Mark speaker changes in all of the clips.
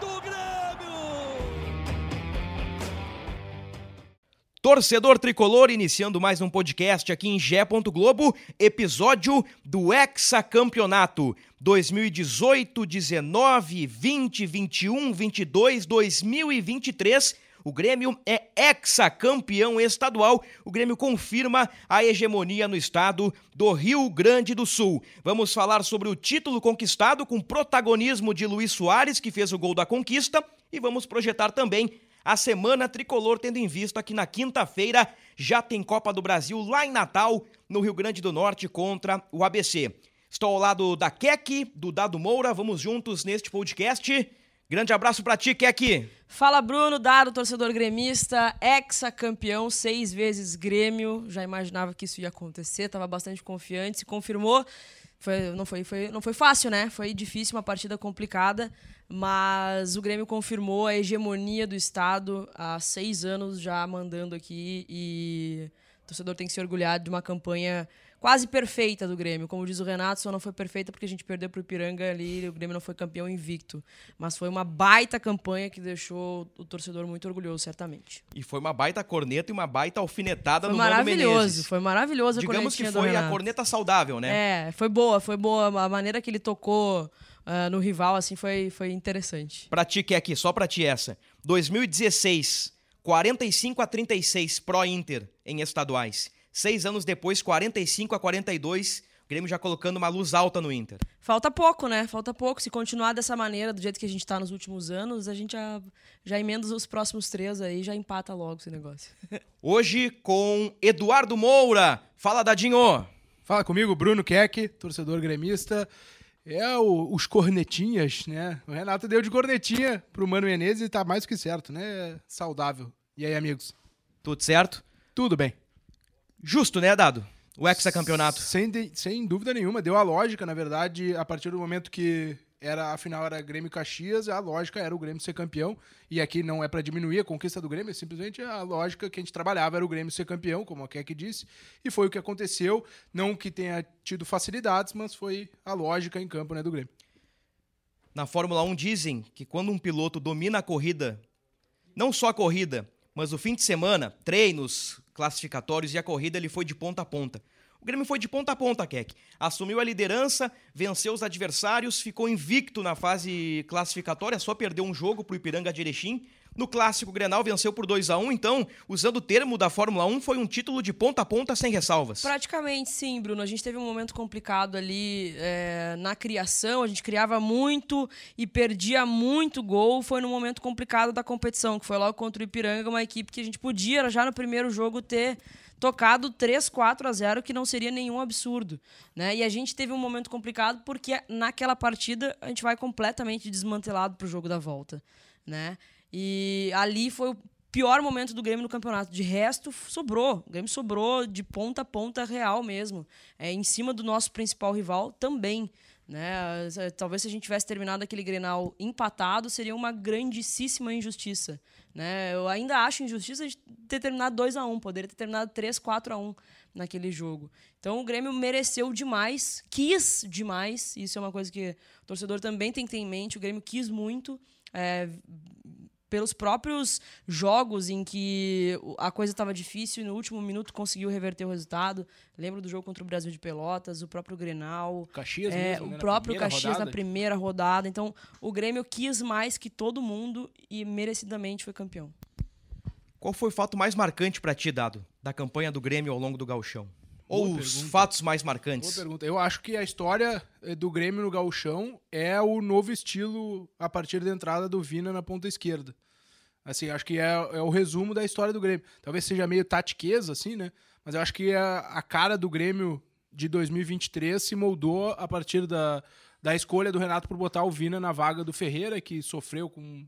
Speaker 1: do Grêmio!
Speaker 2: Torcedor tricolor, iniciando mais um podcast aqui em Gé. Globo, episódio do Hexacampeonato 2018, 19, 20, 21, 22, 2023. O Grêmio é hexacampeão estadual. O Grêmio confirma a hegemonia no estado do Rio Grande do Sul. Vamos falar sobre o título conquistado com protagonismo de Luiz Soares, que fez o gol da conquista, e vamos projetar também a semana tricolor, tendo em vista que na quinta-feira já tem Copa do Brasil lá em Natal, no Rio Grande do Norte, contra o ABC. Estou ao lado da Keck, do Dado Moura, vamos juntos neste podcast. Grande abraço para ti, Keck.
Speaker 3: Fala, Bruno, Dado, torcedor gremista, ex-campeão, seis vezes Grêmio. Já imaginava que isso ia acontecer, estava bastante confiante, se confirmou. Foi, não, foi, foi, não foi fácil, né? Foi difícil, uma partida complicada, mas o Grêmio confirmou a hegemonia do Estado há seis anos já mandando aqui e o torcedor tem que se orgulhar de uma campanha quase perfeita do Grêmio. Como diz o Renato, só não foi perfeita porque a gente perdeu para o Ipiranga ali e o Grêmio não foi campeão invicto. Mas foi uma baita campanha que deixou o torcedor muito orgulhoso, certamente.
Speaker 2: E foi uma baita corneta e uma baita alfinetada
Speaker 3: foi
Speaker 2: no Mano
Speaker 3: Menezes. Foi maravilhoso a
Speaker 2: Digamos que foi a corneta saudável, né?
Speaker 3: É, foi boa, foi boa. A maneira que ele tocou uh, no rival, assim, foi, foi interessante.
Speaker 2: Pra ti, que é aqui, só pra ti essa. 2016, 45 a 36 pró-Inter em estaduais. Seis anos depois, 45 a 42, o Grêmio já colocando uma luz alta no Inter.
Speaker 3: Falta pouco, né? Falta pouco. Se continuar dessa maneira, do jeito que a gente está nos últimos anos, a gente já, já emenda os próximos três aí já empata logo esse negócio.
Speaker 2: Hoje com Eduardo Moura. Fala, Dadinho.
Speaker 4: Fala comigo, Bruno Keck, torcedor gremista. É o, os cornetinhas, né? O Renato deu de cornetinha pro Mano Menezes e tá mais que certo, né? Saudável. E aí, amigos?
Speaker 2: Tudo certo?
Speaker 4: Tudo bem.
Speaker 2: Justo, né, Dado? O hexacampeonato.
Speaker 4: Sem, de, sem dúvida nenhuma. Deu a lógica, na verdade, a partir do momento que era a final era Grêmio Caxias, a lógica era o Grêmio ser campeão. E aqui não é para diminuir a conquista do Grêmio, é simplesmente a lógica que a gente trabalhava era o Grêmio ser campeão, como a Keck disse. E foi o que aconteceu. Não que tenha tido facilidades, mas foi a lógica em campo né, do Grêmio.
Speaker 2: Na Fórmula 1 dizem que quando um piloto domina a corrida, não só a corrida, mas o fim de semana, treinos, classificatórios e a corrida ele foi de ponta a ponta. O Grêmio foi de ponta a ponta, Keck. Assumiu a liderança, venceu os adversários, ficou invicto na fase classificatória, só perdeu um jogo para o Ipiranga de Erechim. No clássico Grenal venceu por 2 a 1 então, usando o termo da Fórmula 1, foi um título de ponta a ponta sem ressalvas.
Speaker 3: Praticamente sim, Bruno. A gente teve um momento complicado ali é, na criação, a gente criava muito e perdia muito gol. Foi no momento complicado da competição, que foi logo contra o Ipiranga, uma equipe que a gente podia já no primeiro jogo ter tocado 3, 4 a 0, que não seria nenhum absurdo. Né? E a gente teve um momento complicado porque naquela partida a gente vai completamente desmantelado para o jogo da volta. Né? E ali foi o pior momento do Grêmio no campeonato. De resto, sobrou. O Grêmio sobrou de ponta a ponta real mesmo. É, em cima do nosso principal rival também. Né? Talvez se a gente tivesse terminado aquele Grenal empatado, seria uma grandíssima injustiça. Né? Eu ainda acho injustiça de ter terminado 2 a 1 um, poderia ter terminado 3, 4 a 1 naquele jogo. Então o Grêmio mereceu demais, quis demais, isso é uma coisa que o torcedor também tem que ter em mente, o Grêmio quis muito, é, pelos próprios jogos em que a coisa estava difícil e no último minuto conseguiu reverter o resultado. Lembro do jogo contra o Brasil de Pelotas, o próprio Grenal.
Speaker 4: Caxias
Speaker 3: é,
Speaker 4: mesmo,
Speaker 3: O
Speaker 4: né?
Speaker 3: próprio
Speaker 4: na
Speaker 3: Caxias
Speaker 4: rodada.
Speaker 3: na primeira rodada. Então, o Grêmio quis mais que todo mundo e merecidamente foi campeão.
Speaker 2: Qual foi o fato mais marcante para ti, Dado, da campanha do Grêmio ao longo do gauchão? Ou
Speaker 4: Boa
Speaker 2: os
Speaker 4: pergunta.
Speaker 2: fatos mais
Speaker 4: Boa
Speaker 2: marcantes?
Speaker 4: pergunta. Eu acho que a história eh, do Grêmio no gauchão é o novo estilo a partir da entrada do Vina na ponta esquerda. Assim, acho que é, é o resumo da história do Grêmio. Talvez seja meio tatiqueza, assim, né? Mas eu acho que a, a cara do Grêmio de 2023 se moldou a partir da, da escolha do Renato por botar o Vina na vaga do Ferreira, que sofreu com um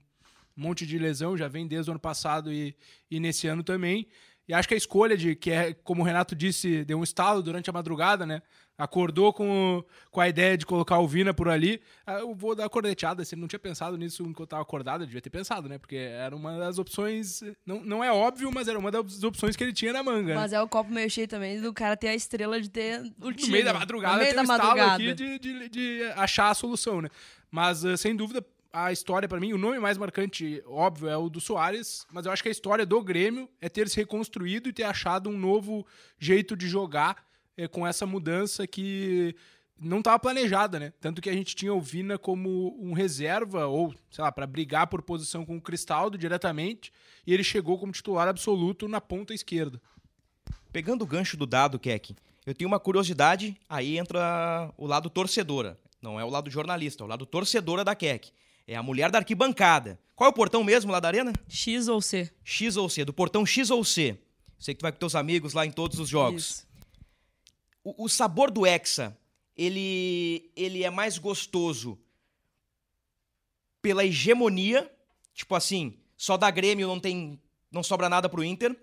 Speaker 4: monte de lesão, já vem desde o ano passado e, e nesse ano também. E acho que a escolha de, que é, como o Renato disse, deu um estalo durante a madrugada, né? Acordou com, com a ideia de colocar o Vina por ali. Ah, eu vou dar a corneteada. Se ele não tinha pensado nisso enquanto estava acordado, devia ter pensado, né? Porque era uma das opções. Não, não é óbvio, mas era uma das opções que ele tinha na manga. né?
Speaker 3: Mas é o copo meio cheio também do cara ter a estrela de ter o
Speaker 4: no
Speaker 3: time.
Speaker 4: meio da madrugada,
Speaker 3: No meio da
Speaker 4: um estalo
Speaker 3: madrugada.
Speaker 4: aqui de, de, de achar a solução, né? Mas, eh, sem dúvida, a história, pra mim, o nome mais marcante, óbvio, é o do Soares, mas eu acho que a história do Grêmio é ter se reconstruído e ter achado um novo jeito de jogar eh, com essa mudança que não estava planejada, né? Tanto que a gente tinha o Vina como um reserva, ou, sei lá, para brigar por posição com o Cristaldo diretamente, e ele chegou como titular absoluto na ponta esquerda.
Speaker 2: Pegando o gancho do dado, Keck, eu tenho uma curiosidade, aí entra o lado torcedora. Não é o lado jornalista, é o lado torcedora da Keck. É a mulher da arquibancada. Qual é o portão mesmo lá da arena?
Speaker 3: X ou C?
Speaker 2: X ou C, do portão X ou C. Sei que tu vai com teus amigos lá em todos os jogos. O, o sabor do Hexa, ele, ele é mais gostoso pela hegemonia, tipo assim, só da Grêmio não tem, não sobra nada pro Inter,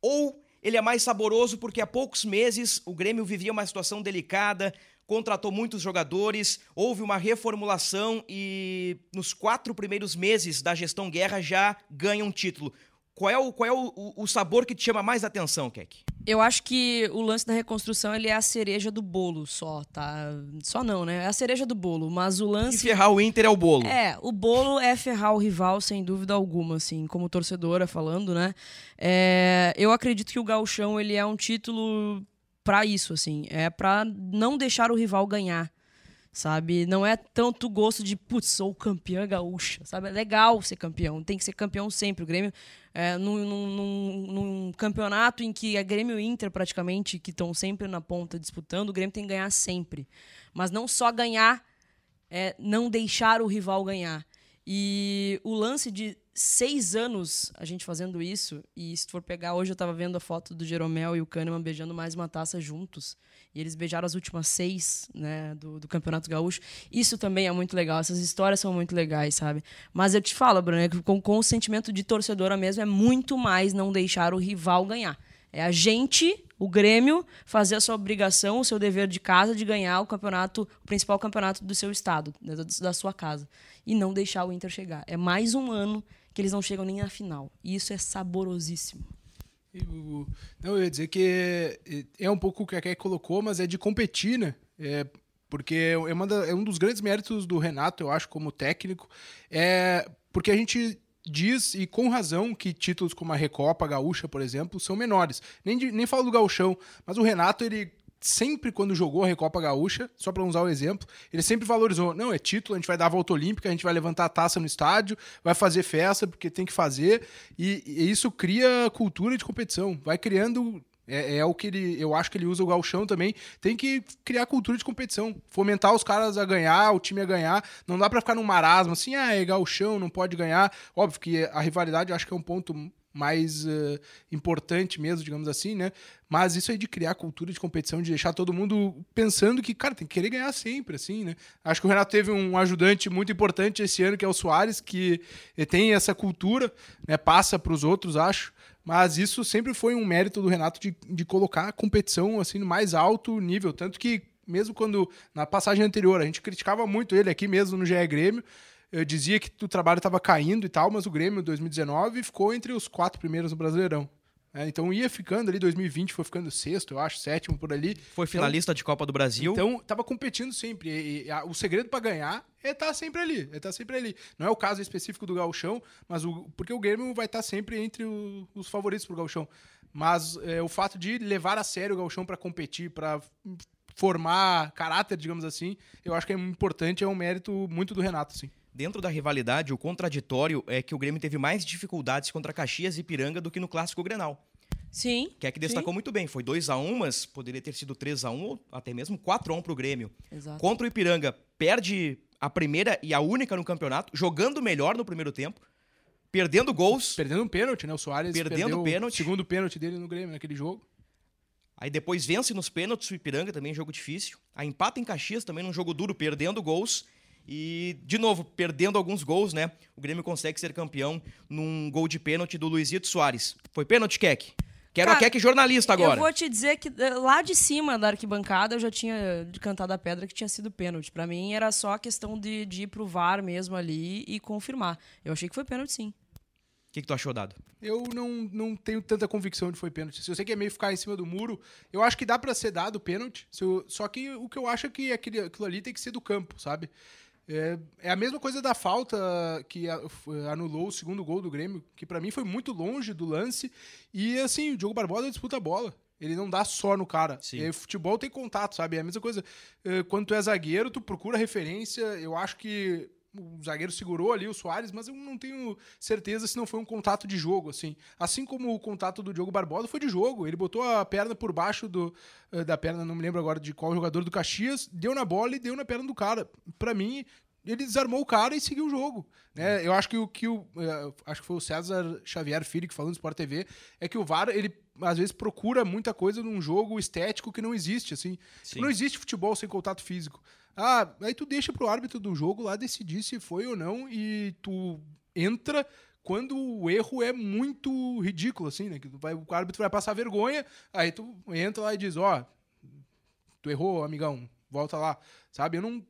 Speaker 2: ou ele é mais saboroso porque há poucos meses o Grêmio vivia uma situação delicada, contratou muitos jogadores, houve uma reformulação e nos quatro primeiros meses da gestão Guerra já ganha um título. Qual é o, qual é o, o- sabor que te chama mais atenção, Keck?
Speaker 3: Eu acho que o lance da reconstrução ele é a cereja do bolo só, tá? Só não, né? É a cereja do bolo, mas o
Speaker 2: E
Speaker 3: lance
Speaker 2: ferrar o Inter é o bolo.
Speaker 3: É, o bolo é ferrar o rival, sem dúvida alguma, assim, como torcedora falando, né? É, eu acredito que o gauchão, ele é um título pra isso, assim, é pra não deixar o rival ganhar, sabe? Não é tanto gosto de, putz, sou campeã gaúcha, sabe? É legal ser campeão, tem que ser campeão sempre. O Grêmio, é, num, num- num- campeonato em que é Grêmio e Inter, praticamente, que estão sempre na ponta disputando, o Grêmio tem que ganhar sempre. Mas não só ganhar é não deixar o rival ganhar. E o lance de seis anos a gente fazendo isso, e se for pegar hoje, eu tava vendo a foto do Jeromel e o Kahneman beijando mais uma taça juntos. E eles beijaram as últimas seis, né, do, do Campeonato Gaúcho. Isso também é muito legal, essas histórias são muito legais, sabe? Mas eu te falo, Bruno, é que com, com o sentimento de torcedora mesmo, é muito mais não deixar o rival ganhar. É a gente, o Grêmio, fazer a sua obrigação, o seu dever de casa de ganhar o campeonato, o principal campeonato do seu estado, né, da sua casa. E não deixar o Inter chegar. É mais um ano que eles não chegam nem na final. E isso é saborosíssimo.
Speaker 4: Não, eu ia dizer que é- é um pouco o que a Kek colocou, mas é de competir, né? É, porque é, uma da- é um dos grandes méritos do Renato, eu acho, como técnico, é porque a gente diz, e com razão, que títulos como a Recopa, a Gaúcha, por exemplo, são menores. Nem, nem falo do Gauchão, mas o Renato, ele sempre quando jogou a Recopa Gaúcha, só para usar o exemplo, ele sempre valorizou, não, é título, a gente vai dar a volta olímpica, a gente vai levantar a taça no estádio, vai fazer festa porque tem que fazer, e, e isso cria cultura de competição, vai criando é, é o que ele, eu acho que ele usa o galchão também. Tem que criar cultura de competição, fomentar os caras a ganhar, o time a ganhar. Não dá pra ficar num marasmo assim, ah, é galchão, não pode ganhar. Óbvio que a rivalidade eu acho que é um ponto mais eh, importante mesmo, digamos assim, né? Mas isso aí de criar cultura de competição, de deixar todo mundo pensando que, cara, tem que querer ganhar sempre, assim, né? Acho que o Renato teve um ajudante muito importante esse ano, que é o Soares, que eh, tem essa cultura, né? Passa pros outros, acho. Mas isso sempre foi um mérito do Renato de, de colocar a competição assim no mais alto nível. Tanto que, mesmo quando na passagem anterior a gente criticava muito ele aqui mesmo no GE Grêmio, dizia que o trabalho estava caindo e tal, mas o Grêmio 2019 ficou entre os quatro primeiros no Brasileirão. É, então ia ficando ali, 2020 foi ficando sexto, eu acho, sétimo por ali.
Speaker 2: Foi finalista de Copa do Brasil.
Speaker 4: Então, tava competindo sempre. E, e a- o segredo para ganhar é estar sempre ali. É estar sempre ali. Não é o caso específico do Gauchão, mas o, porque o Grêmio vai estar sempre entre o- os favoritos pro Gauchão. Mas é, o fato de levar a sério o Gauchão para competir, para formar caráter, digamos assim, eu acho que é importante, é um mérito muito do Renato, sim.
Speaker 2: Dentro da rivalidade, o contraditório é que o Grêmio teve mais dificuldades contra Caxias e Piranga do que no Clássico Grenal.
Speaker 3: Sim.
Speaker 2: Que é que destacou muito bem. Foi 2 a 1 mas poderia ter sido 3 a 1 ou até mesmo 4 a 1 pro Grêmio.
Speaker 3: Exato.
Speaker 2: Contra o Ipiranga, perde a primeira e a única no campeonato, jogando melhor no primeiro tempo, perdendo gols.
Speaker 4: Perdendo um pênalti, né? O Soares
Speaker 2: Perdendo
Speaker 4: perdeu
Speaker 2: pênalti.
Speaker 4: o segundo pênalti dele no Grêmio naquele jogo.
Speaker 2: Aí depois vence nos pênaltis o Ipiranga, também jogo difícil. Aí empata em Caxias, também num jogo duro, perdendo gols. E, de novo, perdendo alguns gols, né? O Grêmio consegue ser campeão num gol de pênalti do Luizito Soares. Foi pênalti, Keck? Quero
Speaker 3: Cara,
Speaker 2: a Keck jornalista agora.
Speaker 3: Eu vou te dizer que eh, lá de cima da arquibancada eu já tinha cantado a pedra que tinha sido pênalti. Pra mim era só a questão de, de ir pro VAR mesmo ali e confirmar. Eu achei que foi pênalti sim.
Speaker 2: O que, que tu achou, Dado?
Speaker 4: Eu não, não tenho tanta convicção de que foi pênalti. Se eu sei que é meio ficar em cima do muro, eu acho que dá pra ser dado pênalti. eu- só que o que eu acho é que aquele, aquilo ali tem que ser do campo, sabe? É, é a mesma coisa da falta que anulou o segundo gol do Grêmio, que pra mim foi muito longe do lance. E assim, o Diogo Barbosa disputa a bola. Ele não dá só no cara.
Speaker 2: Sim.
Speaker 4: É, futebol tem contato, sabe? É a mesma coisa. é, quando tu é zagueiro, tu procura referência. Eu acho que o zagueiro segurou ali o Soares, mas eu não tenho certeza se não foi um contato de jogo, assim. Assim como o contato do Diogo Barbosa foi de jogo. Ele botou a perna por baixo do, eh, da perna, não me lembro agora de qual jogador do Caxias, deu na bola e deu na perna do cara. Pra mim, ele desarmou o cara e seguiu o jogo. Né? Eu acho que o que o. eh, acho que foi o César Xavier Filho que falou no Sport TV, é que o VAR, ele às vezes procura muita coisa num jogo estético que não existe, assim.
Speaker 2: Sim.
Speaker 4: Não existe futebol sem contato físico. Ah, aí tu deixa pro árbitro do jogo lá decidir se foi ou não e tu entra quando o erro é muito ridículo, assim, né? Que vai, o árbitro vai passar vergonha, aí tu entra lá e diz, ó, tu errou, amigão, volta lá. Sabe? Eu não.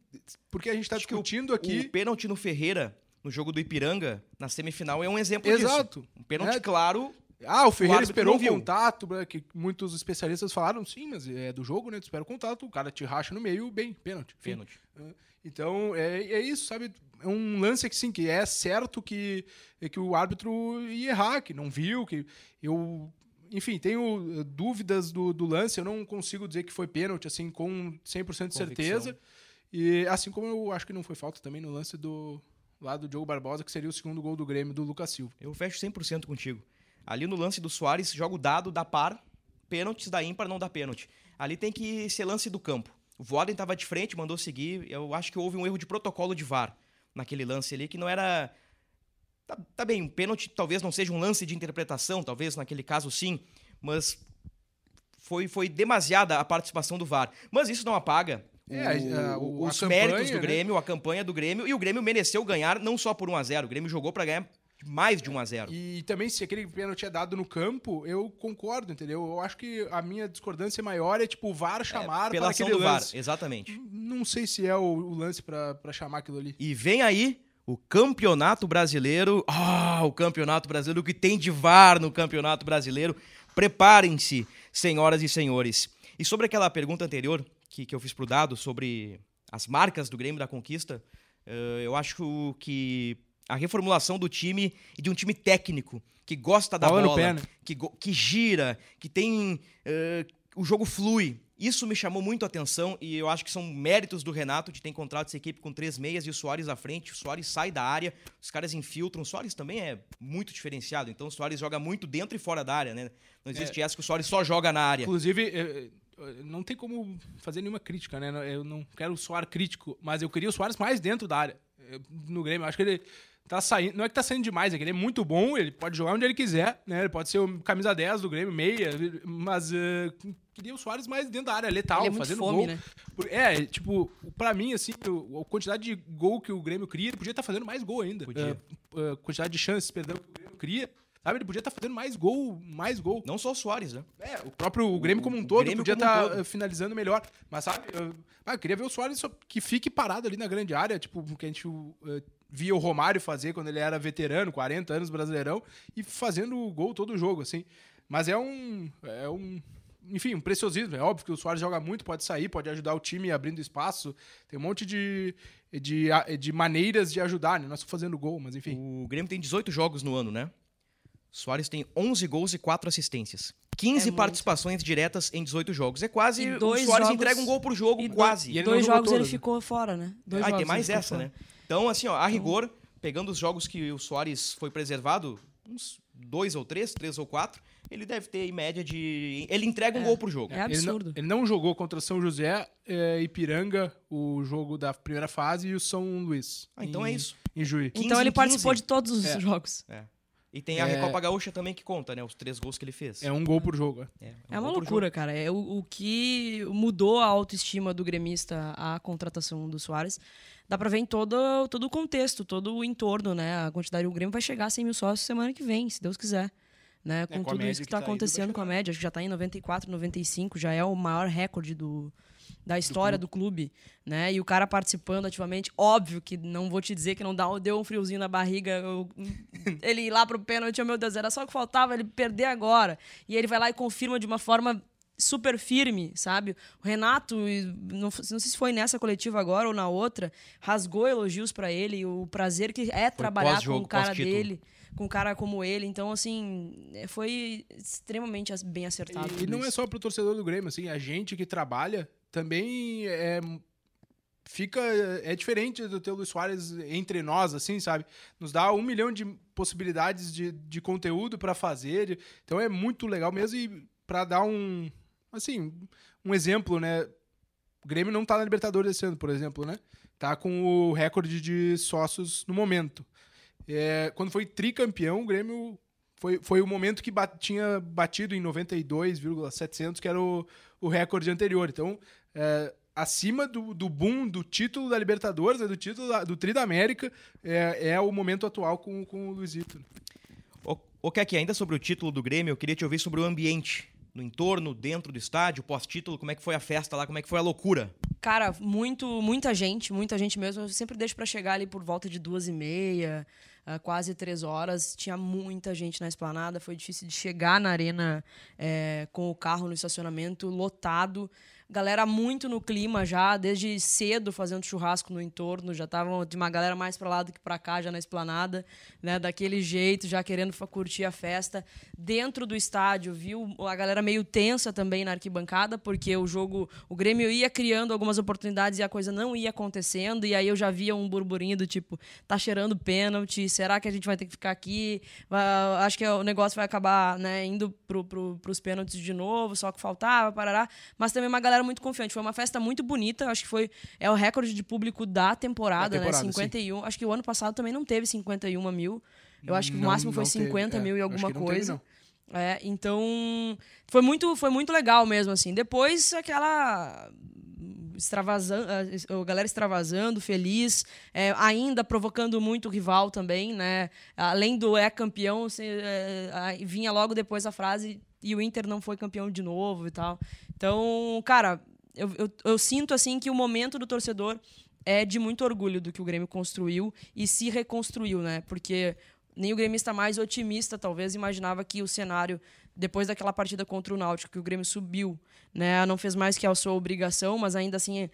Speaker 4: Porque a gente tá
Speaker 2: Acho que o-
Speaker 4: discutindo aqui.
Speaker 2: O pênalti no Ferreira, no jogo do Ipiranga, na semifinal, é um exemplo disso.
Speaker 4: Exato.
Speaker 2: Um pênalti
Speaker 4: É.
Speaker 2: claro.
Speaker 4: Ah, o Ferreira
Speaker 2: árbitro
Speaker 4: esperou o contato, né, que muitos especialistas falaram, sim, mas é do jogo, né? Tu espera o contato, o cara te racha no meio, bem, pênalti.
Speaker 2: Pênalti.
Speaker 4: Então, é, é isso, sabe? É um lance que, sim, que é certo que, é que o árbitro ia errar, que não viu, que eu... Enfim, tenho eh, dúvidas do, do lance, eu não consigo dizer que foi pênalti, assim, com 100% de certeza. E assim como eu acho que não foi falta também no lance do lá do Diogo Barbosa, que seria o segundo gol do Grêmio, do Lucas Silva.
Speaker 2: Eu fecho 100% contigo. Ali no lance do Soares, joga o dado, dá par, pênaltis da ímpar, não dá pênalti. Ali tem que ser lance do campo. O Voaden estava de frente, mandou seguir. Eu acho que houve um erro de protocolo de VAR naquele lance ali, que não era. Tá, tá bem, um pênalti talvez não seja um lance de interpretação, talvez naquele caso sim, mas foi, foi demasiada a participação do VAR. Mas isso não apaga
Speaker 4: É,
Speaker 2: o-
Speaker 4: a- o- a
Speaker 2: os
Speaker 4: campanha,
Speaker 2: méritos do
Speaker 4: né?
Speaker 2: Grêmio, a campanha do Grêmio, e o Grêmio mereceu ganhar não só por 1 a 0 O Grêmio jogou para ganhar mais de 1 a 0
Speaker 4: E também, se aquele pênalti é dado no campo, eu concordo, entendeu? Eu acho que a minha discordância maior é, tipo, o VAR chamar
Speaker 2: Pela
Speaker 4: para
Speaker 2: ação
Speaker 4: aquele
Speaker 2: do VAR,
Speaker 4: lance.
Speaker 2: exatamente.
Speaker 4: Não sei se é o, o lance pra pra chamar aquilo ali.
Speaker 2: E vem aí o Campeonato Brasileiro. Ah, o Campeonato Brasileiro, o que tem de VAR no Campeonato Brasileiro. Preparem-se, senhoras e senhores. E sobre aquela pergunta anterior que, que eu fiz pro Dado sobre as marcas do Grêmio da Conquista, eh, eu acho que a reformulação do time e de um time técnico que gosta da
Speaker 4: Bola no
Speaker 2: bola,
Speaker 4: pé, né?
Speaker 2: que, que gira, que tem. eh, o jogo flui. Isso me chamou muito a atenção e eu acho que são méritos do Renato de ter encontrado essa equipe com três meias e o Soares à frente. O Soares sai da área, os caras infiltram. O Soares também é muito diferenciado, então o Soares joga muito dentro e fora da área, né? Não existe essa que o Soares só joga na área.
Speaker 4: Inclusive, eh, eh, não tem como fazer nenhuma crítica, né? Eu não quero soar crítico, mas eu queria o Soares mais dentro da área. No Grêmio, eu acho que ele tá saindo. Não é que tá saindo demais, é que ele é muito bom, ele pode jogar onde ele quiser, né? Ele pode ser o camisa 10 do Grêmio, meia, mas eh, queria o Soares mais dentro da área, letal,
Speaker 3: Ele é
Speaker 4: fazendo
Speaker 3: fome,
Speaker 4: gol.
Speaker 3: né?
Speaker 4: É, tipo, pra mim, assim, o- a quantidade de gol que o Grêmio cria, ele podia estar fazendo mais gol ainda.
Speaker 2: Podia.
Speaker 4: Eh, eh, quantidade de chances, perdão, que o Grêmio cria. Sabe, ele podia estar fazendo mais gol, mais gol.
Speaker 2: Não só o Soares, né?
Speaker 4: É, o próprio o Grêmio como um todo
Speaker 2: Grêmio
Speaker 4: podia
Speaker 2: um
Speaker 4: estar
Speaker 2: todo.
Speaker 4: finalizando melhor. Mas sabe, eu, ah, eu queria ver o Soares só que fique parado ali na grande área, tipo, que a gente eh, via o Romário fazer quando ele era veterano, 40 anos, brasileirão, e fazendo o gol todo o jogo, assim. Mas é um. É um. Enfim, um preciosismo. É óbvio que o Soares joga muito, pode sair, pode ajudar o time abrindo espaço. Tem um monte de, de, de maneiras de ajudar, né? Não é só fazendo gol, mas enfim.
Speaker 2: O Grêmio tem 18 jogos no ano, né? Soares tem 11 gols e 4 assistências. 15
Speaker 3: muito.
Speaker 2: participações diretas em 18 jogos. É quase.
Speaker 3: E
Speaker 2: O
Speaker 3: dois
Speaker 2: Soares
Speaker 3: jogos-
Speaker 2: entrega um gol por jogo,
Speaker 3: e dois-
Speaker 2: quase.
Speaker 4: e ele
Speaker 3: Dois jogos ele
Speaker 4: todas, né?
Speaker 3: ficou fora, né? Dois
Speaker 2: Ah,
Speaker 3: jogos
Speaker 2: tem mais
Speaker 3: ele
Speaker 2: essa,
Speaker 3: fora.
Speaker 2: né? Então, assim, ó, a rigor, pegando os jogos que o Soares foi preservado, uns dois ou três, três ou quatro, ele deve ter em média de. Ele entrega um
Speaker 3: É.
Speaker 2: gol por jogo.
Speaker 3: É
Speaker 4: Ele não,
Speaker 3: absurdo.
Speaker 4: ele não jogou contra São José, eh, Ipiranga, o jogo da primeira fase, e o São Luís.
Speaker 2: Ah, então
Speaker 4: em,
Speaker 2: é isso.
Speaker 4: Em.
Speaker 2: 15
Speaker 3: Então ele participou
Speaker 2: 15.
Speaker 3: de todos os
Speaker 4: É.
Speaker 3: jogos.
Speaker 2: É. E tem a
Speaker 4: É.
Speaker 2: Recopa Gaúcha também que conta, né? Os três gols que ele fez.
Speaker 4: É um gol por jogo. é.
Speaker 2: É,
Speaker 3: É
Speaker 2: um
Speaker 3: uma
Speaker 2: gol por
Speaker 3: loucura, cara. É o, o que mudou a autoestima do gremista a contratação do Soares. Dá pra ver em todo, todo o contexto, todo o entorno, né? A quantidade do Grêmio vai chegar a 100 mil sócios semana que vem, se Deus quiser. Né? Com,
Speaker 4: É, com a
Speaker 3: tudo isso que
Speaker 4: que
Speaker 3: está
Speaker 4: tá
Speaker 3: acontecendo com a média, acho que já está em 94, 95, já é o maior recorde do, da história do clube. né? E o cara participando ativamente, óbvio que não vou te dizer que não dá, deu um friozinho na barriga, eu- ele ir lá pro pênalti, oh, meu Deus, era só o que faltava ele perder agora. E ele vai lá e confirma de uma forma super firme, sabe? O Renato, não, não sei se foi nessa coletiva agora ou na outra, rasgou elogios pra ele, o prazer que é trabalhar com um cara dele, com um cara como ele. Então, assim, é, foi extremamente bem acertado.
Speaker 4: E, e não é só pro torcedor do Grêmio, assim, a gente que trabalha também é fica é diferente do teu Luiz Soares entre nós, assim, sabe? Nos dá um milhão de possibilidades de, de conteúdo para fazer, então é muito legal mesmo e para dar um assim um exemplo, né? O Grêmio não tá na Libertadores esse ano, por exemplo, né? Tá com o recorde de sócios no momento. É, quando foi tricampeão, o Grêmio foi, foi o momento que bat- tinha batido em 92,700, que era o, o recorde anterior. Então, é, acima do, do boom do título da Libertadores, né, do título da- do Tri da América, é, é o momento atual com, com o Luizito. né?
Speaker 2: Ô, ô Keke, ainda sobre o título do Grêmio, eu queria te ouvir sobre o ambiente. No entorno, dentro do estádio, pós-título, como é que foi a festa lá, como é que foi a loucura?
Speaker 3: Cara, muito, muita gente, muita gente mesmo. Eu sempre deixo pra chegar ali por volta de duas e meia, ah, quase três horas. Tinha muita gente na esplanada. Foi difícil de chegar na arena eh, com o carro no estacionamento lotado. Galera muito no clima já, desde cedo fazendo churrasco no entorno. Já estavam de uma galera mais pra lá do que pra cá, já na esplanada, né? Daquele jeito, já querendo curtir a festa. Dentro do estádio, viu a galera meio tensa também na arquibancada, porque o jogo, o Grêmio ia criando algumas oportunidades e a coisa não ia acontecendo. E aí eu já via um burburinho do tipo, tá cheirando pênalti, será que a gente vai ter que ficar aqui? Acho que o negócio vai acabar né, indo pro, pro, pros pênaltis de novo, só que faltava, parará. Mas também uma galera muito confiante. Foi uma festa muito bonita, acho que foi é o recorde de público da temporada,
Speaker 4: Da temporada,
Speaker 3: né?
Speaker 4: sim.
Speaker 3: 51. Acho que o ano passado também não teve 51 mil. Eu acho que o
Speaker 4: Não-
Speaker 3: máximo foi
Speaker 4: não teve,
Speaker 3: 50
Speaker 4: é,
Speaker 3: mil e
Speaker 4: acho
Speaker 3: alguma
Speaker 4: teve,
Speaker 3: coisa.
Speaker 4: não.
Speaker 3: É, então foi muito, foi muito legal mesmo, assim. Depois aquela extravasando, a galera extravasando, feliz, é, ainda provocando muito o rival também, né? Além do é campeão, se, é, vinha logo depois a frase e o Inter não foi campeão de novo e tal. Então, cara, eu, eu, eu sinto assim que o momento do torcedor é de muito orgulho do que o Grêmio construiu e se reconstruiu, né? Porque nem o gremista mais otimista, talvez, imaginava que o cenário, depois daquela partida contra o Náutico, que o Grêmio subiu, né? Não fez mais que a sua obrigação, mas ainda assim,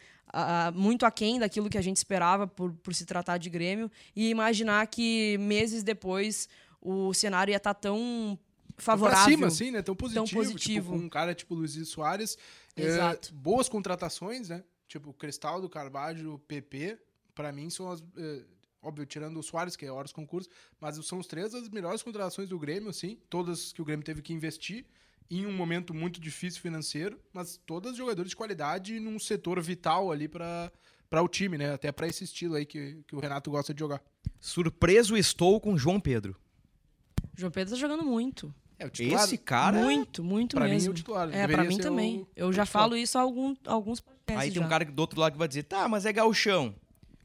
Speaker 3: muito aquém daquilo que a gente esperava por, por se tratar de Grêmio. E imaginar que meses depois o cenário ia estar tão favorável.
Speaker 4: Pra cima, assim, né? Tão positivo.
Speaker 3: positivo.
Speaker 4: Tipo, com um cara tipo Luiz Soares. é,
Speaker 3: Exato.
Speaker 4: boas contratações, né? Tipo, Cristaldo, Carvalho, PP. Pra mim, são as... é, óbvio, tirando o Soares, que é horas concurso. Mas são os três as melhores contratações do Grêmio, assim. Todas que o Grêmio teve que investir. Em um momento muito difícil financeiro. Mas todas jogadores de qualidade num setor vital ali pra... Para o time, né? Até pra esse estilo aí que, que o Renato gosta de jogar.
Speaker 2: Surpreso estou com João Pedro.
Speaker 3: João Pedro tá jogando muito.
Speaker 4: É, o
Speaker 2: Esse cara.
Speaker 3: Muito, muito
Speaker 4: pra mim,
Speaker 3: mesmo.
Speaker 4: é o titular.
Speaker 3: É, pra mim também.
Speaker 4: o-
Speaker 3: Eu
Speaker 4: o
Speaker 3: já
Speaker 4: titular.
Speaker 3: falo isso há algum, alguns podcasts
Speaker 2: Aí tem um
Speaker 3: já.
Speaker 2: cara do outro lado que vai dizer, tá, mas é gauchão.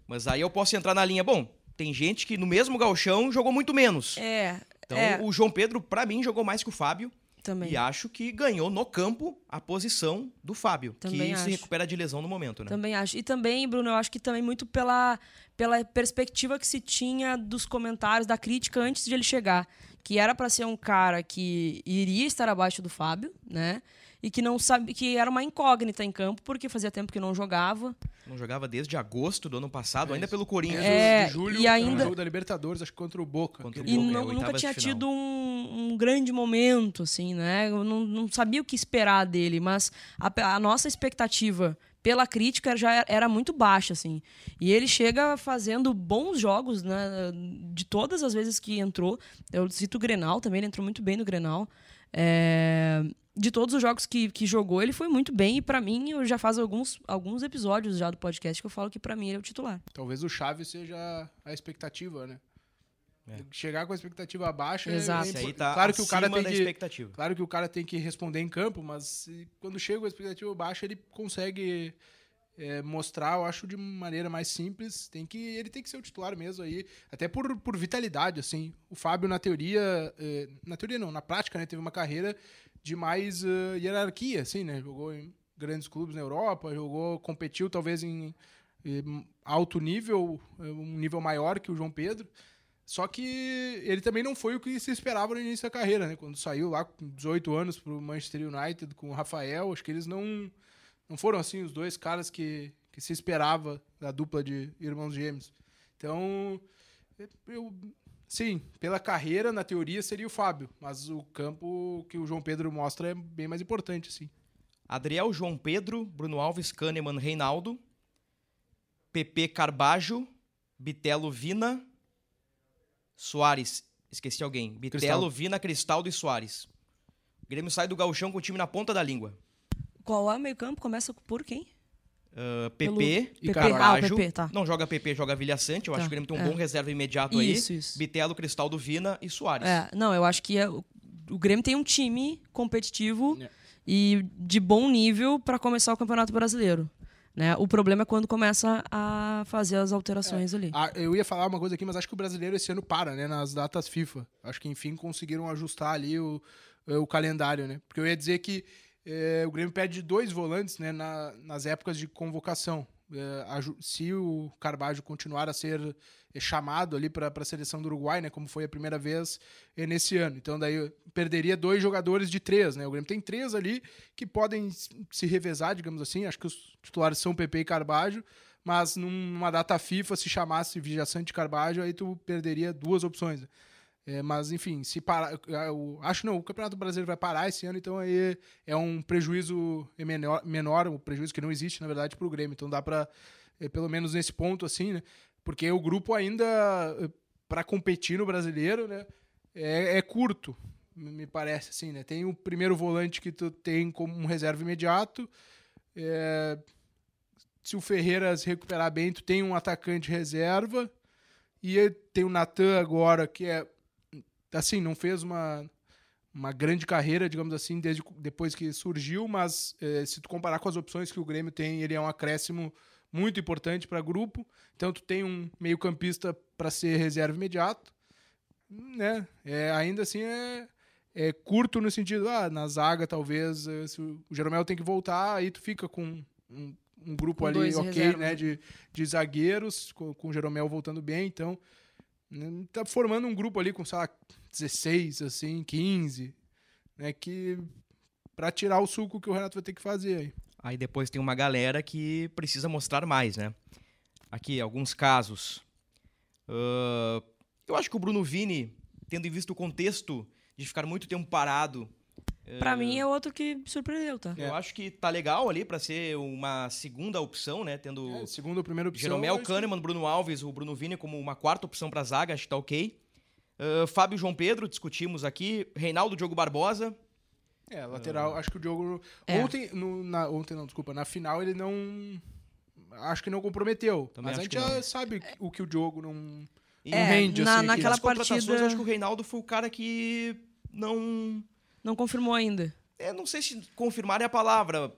Speaker 2: Mas aí eu posso entrar na linha. Bom, tem gente que no mesmo gauchão jogou muito menos.
Speaker 3: É,
Speaker 2: Então
Speaker 3: é,
Speaker 2: o João Pedro, pra mim, jogou mais que o Fábio.
Speaker 3: também.
Speaker 2: E acho que ganhou no campo a posição do Fábio,
Speaker 3: Também
Speaker 2: que
Speaker 3: acho.
Speaker 2: se recupera de lesão no momento, né?
Speaker 3: Também acho. E também, Bruno, eu acho que também muito pela, pela perspectiva que se tinha dos comentários, da crítica antes de ele chegar. Que era pra ser um cara que iria estar abaixo do Fábio, né? E que não sabe que era uma incógnita em campo, porque fazia tempo que não jogava.
Speaker 2: Não jogava desde agosto do ano passado, ainda pelo Corinthians.
Speaker 3: É,
Speaker 4: de julho,
Speaker 3: e ainda-
Speaker 4: no jogo da Libertadores, acho que contra o Boca.
Speaker 2: Contra o
Speaker 4: aquele
Speaker 3: E
Speaker 2: Boca,
Speaker 4: jogo.
Speaker 2: é,
Speaker 3: não- nunca tinha tido um, um grande momento, assim, né? Eu não, não sabia o que esperar dele, mas a, a nossa expectativa pela crítica já era, era muito baixa, assim. E ele chega fazendo bons jogos, né? De todas as vezes que entrou. Eu cito o Grenal também, ele entrou muito bem no Grenal. É, de todos os jogos que, que jogou, ele foi muito bem. E pra mim, eu já faz alguns, alguns episódios já do podcast que eu falo que pra mim ele é o titular.
Speaker 4: Talvez o Chaves seja a expectativa, né? Chegar com a expectativa baixa. é-
Speaker 3: Exato.
Speaker 4: É,
Speaker 2: aí tá
Speaker 4: claro que o cara tem que,
Speaker 2: expectativa.
Speaker 4: Claro que o cara tem que responder em campo, mas se- quando chega com a expectativa baixa, ele consegue é, mostrar, eu acho, de maneira mais simples. Tem que, ele tem que ser o titular mesmo aí, até por, por vitalidade, assim. O Fábio, na teoria, é, na teoria não, na prática, né, teve uma carreira de mais é, hierarquia, assim, né? Jogou em grandes clubes na Europa, jogou, competiu talvez em, em alto nível, é, um nível maior que o João Pedro. Só que ele também não foi o que se esperava no início da carreira, né? Quando saiu lá com 18 anos pro Manchester United com o Rafael, acho que eles não, não foram assim os dois caras que, que se esperava da dupla de irmãos gêmeos. Então, eu, sim, pela carreira, na teoria, seria o Fábio, mas o campo que o João Pedro mostra é bem mais importante, assim.
Speaker 2: Adriel, João Pedro, Bruno Alves, Kahneman, Reinaldo, PP Carbajo, Bitelo, Vina, Soares, esqueci alguém. Bitelo,
Speaker 4: Cristaldo.
Speaker 2: Vina, Cristaldo e Soares. O Grêmio sai do gauchão com o time na ponta da língua.
Speaker 3: Qual é o meio campo? Começa por quem?
Speaker 2: Uh, PP,
Speaker 4: E
Speaker 2: Carbajo.
Speaker 3: Ah, o PP, tá.
Speaker 2: Não joga PP, joga Vilha Sante. Eu acho
Speaker 3: Tá,
Speaker 2: que o Grêmio tem um
Speaker 3: é.
Speaker 2: bom reserva imediato
Speaker 3: Isso,
Speaker 2: aí.
Speaker 3: isso.
Speaker 2: Bitelo, Cristaldo, Vina e Soares.
Speaker 3: É, não, eu acho que é- o Grêmio tem um time competitivo
Speaker 4: É.
Speaker 3: e de bom nível para começar o Campeonato Brasileiro. Né? O problema é quando começa a fazer as alterações ali.
Speaker 4: Ah, eu ia falar uma coisa aqui, mas acho que o brasileiro esse ano para, né? Nas datas FIFA. Acho que, enfim, conseguiram ajustar ali o, o calendário, né? Porque eu ia dizer que eh, o Grêmio perde dois volantes né, na- nas épocas de convocação. Eh, aju- se o Carbajo continuar a ser eh, chamado ali para a seleção do Uruguai, né? Como foi a primeira vez eh, nesse ano. Então, daí perderia dois jogadores de três, né? O Grêmio tem três ali que podem se revezar, digamos assim. Acho que os titulares são PP e Carbajo mas numa data FIFA, se chamasse Vijaçante Carbajo, aí tu perderia duas opções. né? É, mas, enfim, se parar. Eu acho não, o Campeonato Brasileiro vai parar esse ano, então aí é um prejuízo menor, menor um prejuízo que não existe, na verdade, para o Grêmio. Então dá para, pelo menos nesse ponto, assim, né? Porque o grupo ainda, para competir no brasileiro, né, é, é curto, me parece, assim, né? Tem o primeiro volante que tu tem como um reserva imediato. É, se o Ferreira se recuperar bem, tu tem um atacante reserva. E tem o Natan agora, que é. Assim, não fez uma, uma grande carreira, digamos assim, desde depois que surgiu, mas eh, se tu comparar com as opções que o Grêmio tem, ele é um acréscimo muito importante para grupo. Então tu tem um meio-campista para ser reserva imediato, né? É, ainda assim é, é curto no sentido, ah, na zaga talvez, eh, se o Jeromel tem que voltar, aí tu fica com um, um grupo
Speaker 3: Com
Speaker 4: ali ok,
Speaker 3: reservas.
Speaker 4: né, de, de zagueiros, com, com o Jeromel voltando bem, então né, tá formando um grupo ali com, sei lá, 16, assim, 15, né, que para tirar o suco que o Renato vai ter que fazer aí.
Speaker 2: Aí depois tem uma galera que precisa mostrar mais, né? Aqui, alguns casos. Ah, eu acho que o Bruno Vini, tendo em vista o contexto de ficar muito tempo parado,
Speaker 3: Pra mim é outro que surpreendeu, tá?
Speaker 4: É.
Speaker 2: eu acho que tá legal ali pra ser uma segunda opção, né? Tendo
Speaker 4: É, segundo a primeira opção.
Speaker 2: Jeromel
Speaker 4: que-
Speaker 2: Kahneman, Bruno Alves, o Bruno Vini como uma quarta opção pra zaga, acho que tá ok. Ah, Fábio João Pedro, discutimos aqui. Reinaldo Diogo Barbosa.
Speaker 4: É, lateral, acho que o Diogo.
Speaker 3: É.
Speaker 4: Ontem, no, na, ontem não, desculpa, na final ele não. Acho que não comprometeu.
Speaker 2: Também
Speaker 4: mas a gente já
Speaker 2: não.
Speaker 4: sabe o que o Diogo não,
Speaker 2: E
Speaker 3: É,
Speaker 4: rende,
Speaker 3: na-
Speaker 4: assim.
Speaker 3: naquela
Speaker 2: nas
Speaker 3: partida-
Speaker 2: eu acho que o Reinaldo foi o cara que não
Speaker 3: Não confirmou ainda.
Speaker 2: É, não sei se confirmar é a palavra.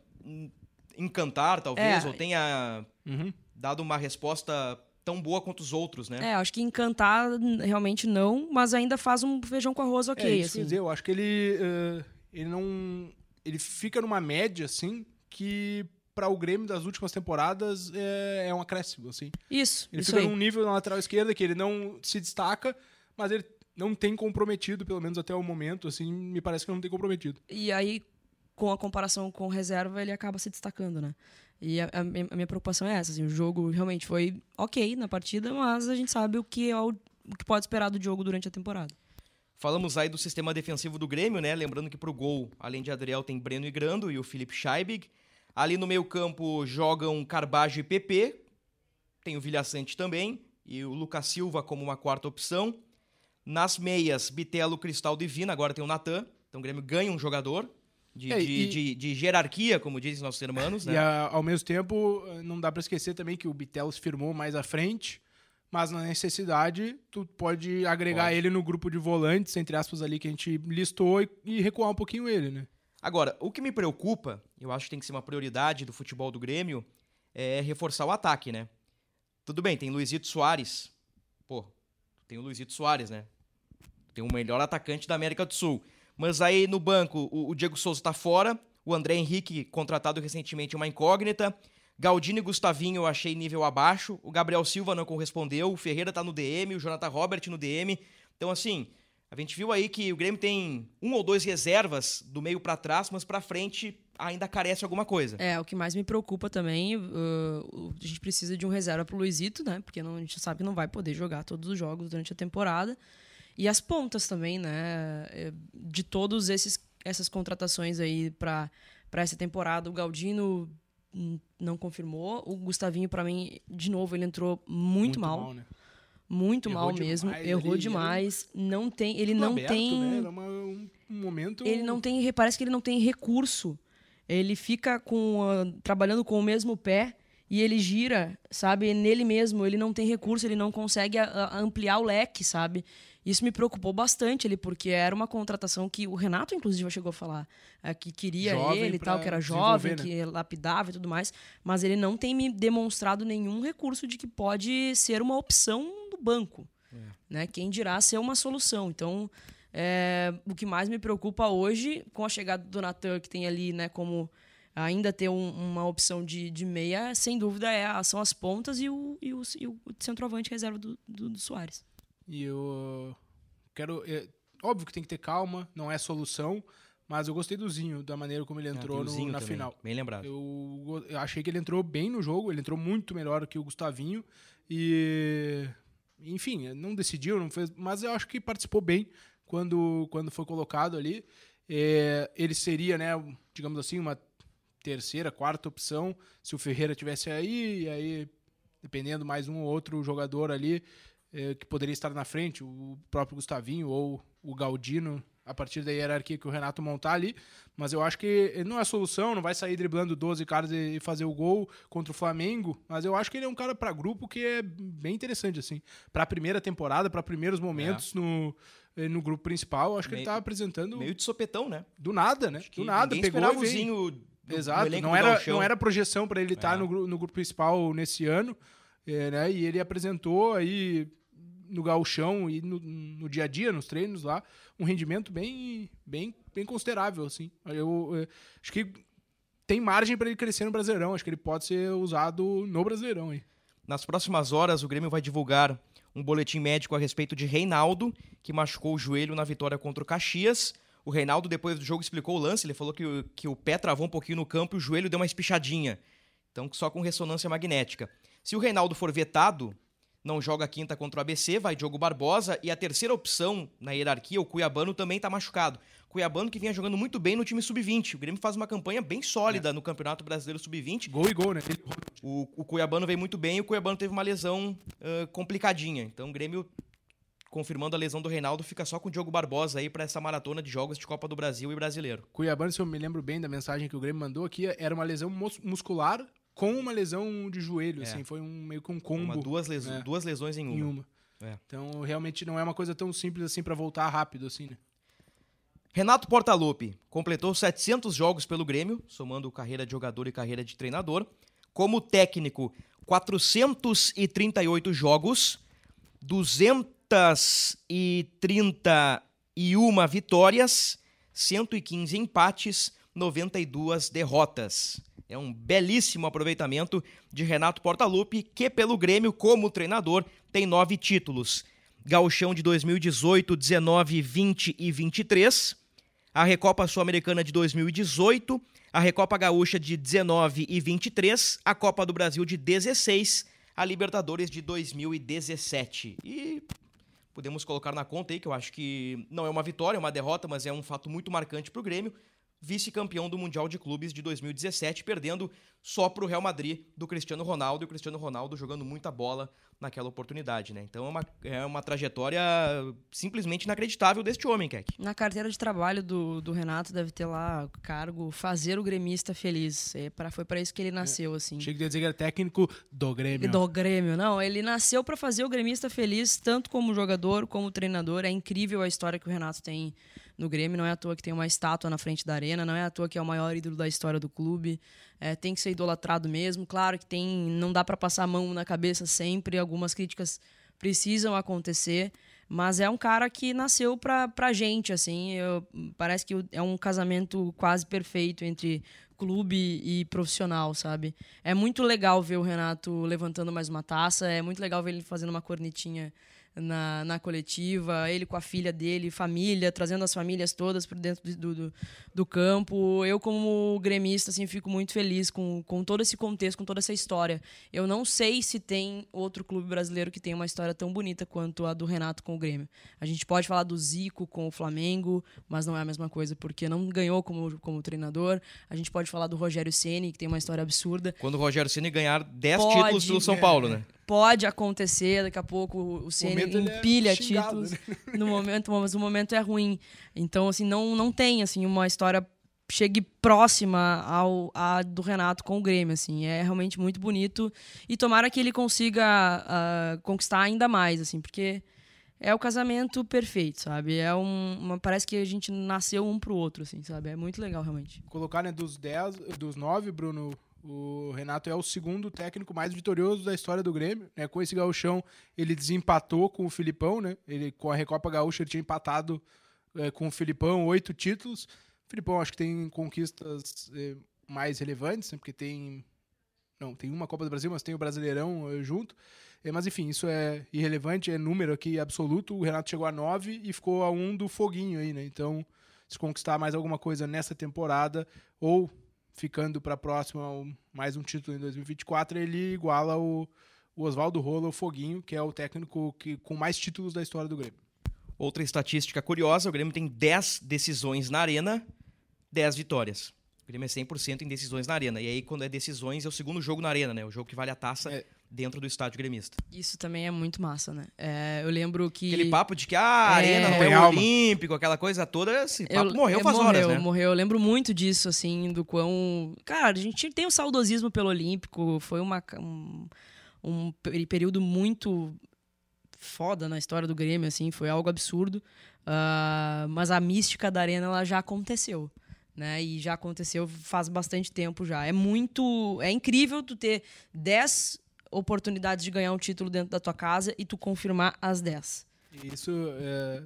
Speaker 2: Encantar, talvez,
Speaker 3: É.
Speaker 2: ou tenha
Speaker 4: Uhum.
Speaker 2: dado uma resposta tão boa quanto os outros, né?
Speaker 3: É, acho que encantar realmente não, mas ainda faz um feijão com arroz ok,
Speaker 4: é, isso
Speaker 3: assim.
Speaker 4: dizer, eu acho que ele, eh, ele não. Ele fica numa média, assim, que para o Grêmio das últimas temporadas é, é um acréscimo, assim.
Speaker 3: Isso,
Speaker 4: Ele
Speaker 3: isso
Speaker 4: fica
Speaker 3: aí.
Speaker 4: num nível na lateral esquerda que ele não se destaca, mas ele não tem comprometido, pelo menos até o momento, assim, me parece que não tem comprometido.
Speaker 3: E aí, com a comparação com reserva, ele acaba se destacando, né? E a, a minha a minha preocupação é essa, assim, o jogo realmente foi ok na partida, mas a gente sabe o que, é o, o que pode esperar do jogo durante a temporada.
Speaker 2: Falamos aí do sistema defensivo do Grêmio, né? Lembrando que pro gol, além de Adriel, tem Breno e Grando e o Felipe Scheibig. Ali no meio campo jogam Carbajo e PP. Tem o Vilhaçante também. E o Lucas Silva como uma quarta opção. Nas meias, Bitelo, Cristaldo e Vina. Agora tem o Natan. Então o Grêmio ganha um jogador de,
Speaker 4: É,
Speaker 2: de,
Speaker 4: e-
Speaker 2: de- de jerarquia, como dizem nossos irmãos, né?
Speaker 4: E a- ao mesmo tempo, eh, não dá para esquecer também que o Bitelo se firmou mais à frente, mas na necessidade, tu pode agregar
Speaker 2: Pode.
Speaker 4: ele no grupo de volantes, entre aspas, ali que a gente listou e, e recuar um pouquinho ele, né?
Speaker 2: Agora, o que me preocupa, eu acho que tem que ser uma prioridade do futebol do Grêmio, é reforçar o ataque, né? Tudo bem, tem Luizito Soares. Pô, tem o Luizito Soares, né? Tem o melhor atacante da América do Sul. Mas aí no banco, o, o Diego Souza tá fora, o André Henrique, contratado recentemente, é uma incógnita. Galdino e Gustavinho eu achei nível abaixo. O Gabriel Silva não correspondeu. O Ferreira tá no DM, o Jonathan Robert no DM. Então, assim, a gente viu aí que o Grêmio tem um ou dois reservas do meio pra trás, mas pra frente ainda carece alguma coisa.
Speaker 3: É, o que mais me preocupa também, uh, a gente precisa de um reserva pro Luizito, né? Porque não, a gente sabe que não vai poder jogar todos os jogos durante a temporada. E as pontas também, né? É, De todos esses essas contratações aí pra para essa temporada, o Galdino não confirmou, o Gustavinho pra mim, de novo, ele entrou muito, mal,
Speaker 4: né?
Speaker 3: muito
Speaker 4: Errou
Speaker 3: mal mesmo,
Speaker 4: demais
Speaker 3: errou
Speaker 4: ali,
Speaker 3: demais, não tem, ele não
Speaker 4: aberto,
Speaker 3: tem
Speaker 4: Né? Era uma- um, um momento...
Speaker 3: ele não tem, parece que ele não tem recurso. Ele fica com ah, trabalhando com o mesmo pé e ele gira, sabe, nele mesmo. Ele não tem recurso, ele não consegue a- a- ampliar o leque, sabe? Isso me preocupou bastante ele, porque era uma contratação que o Renato, inclusive, chegou a falar eh, que queria
Speaker 4: Jovem
Speaker 3: ele e tal, que era jovem,
Speaker 4: né?
Speaker 3: que lapidava e tudo mais, mas ele não tem me demonstrado nenhum recurso de que pode ser uma opção do banco. Né? Quem dirá ser uma solução. Então, é, o que mais me preocupa hoje, com a chegada do Natan, que tem ali, né, como ainda ter um- uma opção de, de meia, sem dúvida é, são as pontas e o, e o, e o centroavante reserva do, do, do Soares.
Speaker 4: E eu quero. é, óbvio que tem que ter calma, não é solução, mas eu gostei do Zinho, da maneira como ele entrou
Speaker 2: Ah, tem o
Speaker 4: no-
Speaker 2: Zinho
Speaker 4: na
Speaker 2: também,
Speaker 4: final.
Speaker 2: Bem lembrado.
Speaker 4: Eu, eu achei que ele entrou bem no jogo, ele entrou muito melhor que o Gustavinho. E. Enfim, não decidiu, não fez, mas eu acho que participou bem quando, quando foi colocado ali. É, ele seria, né, digamos assim, uma terceira, quarta opção se o Ferreira tivesse aí, e aí, dependendo mais um ou outro jogador ali é, que poderia estar na frente, o próprio Gustavinho ou o Galdino, a partir da hierarquia que o Renato montar ali. Mas eu acho que ele não é solução, não vai sair driblando 12 caras e fazer o gol contra o Flamengo. Mas eu acho que ele é um cara para grupo que é bem interessante, assim. Para a primeira temporada, para primeiros momentos no, eh, no grupo principal, eu acho que ele
Speaker 2: Meio-
Speaker 4: tá apresentando
Speaker 2: Meio de sopetão, né?
Speaker 4: do nada, né? Do nada, pegou
Speaker 2: o
Speaker 4: veio.
Speaker 2: Zinho do- do
Speaker 4: Exato, não era, não era projeção para ele estar
Speaker 2: É.
Speaker 4: no, gru- no grupo principal nesse ano, é, né? E ele apresentou aí no gauchão e no, no dia a dia, nos treinos lá, um rendimento bem, bem, bem considerável, assim. Eu, eh, acho que tem margem para ele crescer no Brasileirão, acho que ele pode ser usado no Brasileirão aí.
Speaker 2: Nas próximas horas, o Grêmio vai divulgar um boletim médico a respeito de Reinaldo, que machucou o joelho na vitória contra o Caxias. O Reinaldo, depois do jogo, explicou o lance. Ele falou que, o- que o pé travou um pouquinho no campo e o joelho deu uma espichadinha. Então, só com ressonância magnética. Se o Reinaldo for vetado, não joga quinta contra o ABC, vai Diogo Barbosa. E a terceira opção na hierarquia, o Cuiabano, também tá machucado. Cuiabano que vinha jogando muito bem no time sub-20. O Grêmio faz uma campanha bem sólida no Campeonato Brasileiro Sub-20.
Speaker 4: Gol e gol, né?
Speaker 2: O, o Cuiabano veio muito bem e o Cuiabano teve uma lesão ah, complicadinha. Então o Grêmio, confirmando a lesão do Reinaldo, fica só com o Diogo Barbosa aí pra essa maratona de jogos de Copa do Brasil e Brasileiro.
Speaker 4: Cuiabano, se eu me lembro bem da mensagem que o Grêmio mandou aqui, era uma lesão mus- muscular com uma lesão de joelho,
Speaker 2: É.
Speaker 4: assim, foi um meio que um combo.
Speaker 2: Uma, duas, leso-
Speaker 4: é.
Speaker 2: duas lesões em uma.
Speaker 4: em uma.
Speaker 2: É.
Speaker 4: Então, realmente não é uma coisa tão simples assim pra voltar rápido assim, né?
Speaker 2: Renato Portaluppi completou 700 jogos pelo Grêmio, somando carreira de jogador e carreira de treinador. Como técnico, 438 jogos, 231 vitórias, 115 empates, 92 derrotas. É um belíssimo aproveitamento de Renato Portaluppi, que pelo Grêmio, como treinador, tem nove títulos. Gauchão de 2018, 19, 20 e 23. A Recopa Sul-Americana de 2018. A Recopa Gaúcha de 19 e 23. A Copa do Brasil de 16. A Libertadores de 2017. E podemos colocar na conta aí, que eu acho que não é uma vitória, é uma derrota, mas é um fato muito marcante para o Grêmio. Vice-campeão do Mundial de Clubes de 2017, perdendo só para o Real Madrid do Cristiano Ronaldo, e o Cristiano Ronaldo jogando muita bola naquela oportunidade, né? Então é uma, é uma trajetória simplesmente inacreditável deste homem, Keck.
Speaker 3: Na carteira de trabalho do, do Renato deve ter lá o cargo fazer o gremista feliz. É pra, foi para isso que ele nasceu, assim.
Speaker 4: Achei que ia dizer que era técnico do Grêmio.
Speaker 3: Do Grêmio, não. Ele nasceu para fazer o gremista feliz, tanto como jogador, como treinador. É incrível a história que o Renato tem no Grêmio. Não é à toa que tem uma estátua na frente da arena, não é à toa que é o maior ídolo da história do clube. É, tem que ser idolatrado mesmo. Claro que tem, não dá para passar a mão na cabeça sempre. Algumas críticas precisam acontecer, mas é um cara que nasceu pra, pra gente, assim. Eu, parece que é um casamento quase perfeito entre clube e profissional, sabe? É muito legal ver o Renato levantando mais uma taça, é muito legal ver ele fazendo uma cornetinha na, na coletiva, ele com a filha dele, família, trazendo as famílias todas para dentro do, do, do, campo. Eu, como gremista, assim, fico muito feliz com, com todo esse contexto, com toda essa história. Eu não sei se tem outro clube brasileiro que tenha uma história tão bonita quanto a do Renato com o Grêmio. A gente pode falar do Zico com o Flamengo, mas não é a mesma coisa, porque não ganhou como, como treinador. A gente pode falar do Rogério Ceni que tem uma história absurda.
Speaker 2: Quando o Rogério Ceni ganhar 10 títulos pelo São Paulo, né?
Speaker 3: Pode acontecer, daqui a pouco o Ceni é empilha é títulos. Né? No momento, mas o momento é ruim. Então, assim, não, não tem assim, uma história chegue próxima ao a do Renato com o Grêmio, assim, é realmente muito bonito e tomara que ele consiga uh, conquistar ainda mais, assim, porque é o casamento perfeito, sabe? É um, uma, parece que a gente nasceu um pro outro, assim, sabe? É muito legal, realmente.
Speaker 4: Colocar, né, dos 10, dos 9, Bruno, o Renato é o segundo técnico mais vitorioso da história do Grêmio. Né? Com esse gauchão, ele desempatou com o Filipão. Né? Ele, com a Recopa Gaúcha, ele tinha empatado é, com o Filipão oito títulos. O Filipão acho que tem conquistas é, mais relevantes, né? porque tem... Não, tem uma Copa do Brasil, mas tem o Brasileirão é, junto. Mas enfim, isso é irrelevante, é número aqui absoluto. O Renato chegou a nove e ficou a um do Foguinho aí, né? Então, se conquistar mais alguma coisa nessa temporada, ou ficando para a próxima mais um título em 2024, ele iguala o, o Oswaldo Rola, o Foguinho, que é o técnico que, com mais títulos da história do Grêmio.
Speaker 2: Outra estatística curiosa, o Grêmio tem 10 decisões na arena, 10 vitórias. O Grêmio é 100% em decisões na arena. E aí, quando é decisões, é o segundo jogo na arena, né? O jogo que vale a taça. É, dentro do estádio gremista.
Speaker 3: Isso também é muito massa, né? É, eu lembro que.
Speaker 2: Aquele papo de que ah, a arena não é, é olímpico, aquela coisa toda, esse papo eu, morreu faz
Speaker 3: morreu,
Speaker 2: horas, né?
Speaker 3: Morreu, eu lembro muito disso, assim, do quão. Cara, a gente tem um saudosismo pelo Olímpico, foi uma, um, um período muito foda na história do Grêmio, assim, foi algo absurdo. Uh, mas a mística da arena ela já aconteceu. Né? E já aconteceu faz bastante tempo já. É muito. É incrível tu ter 10 oportunidades de ganhar um título dentro da tua casa e tu confirmar as 10.
Speaker 4: Isso é,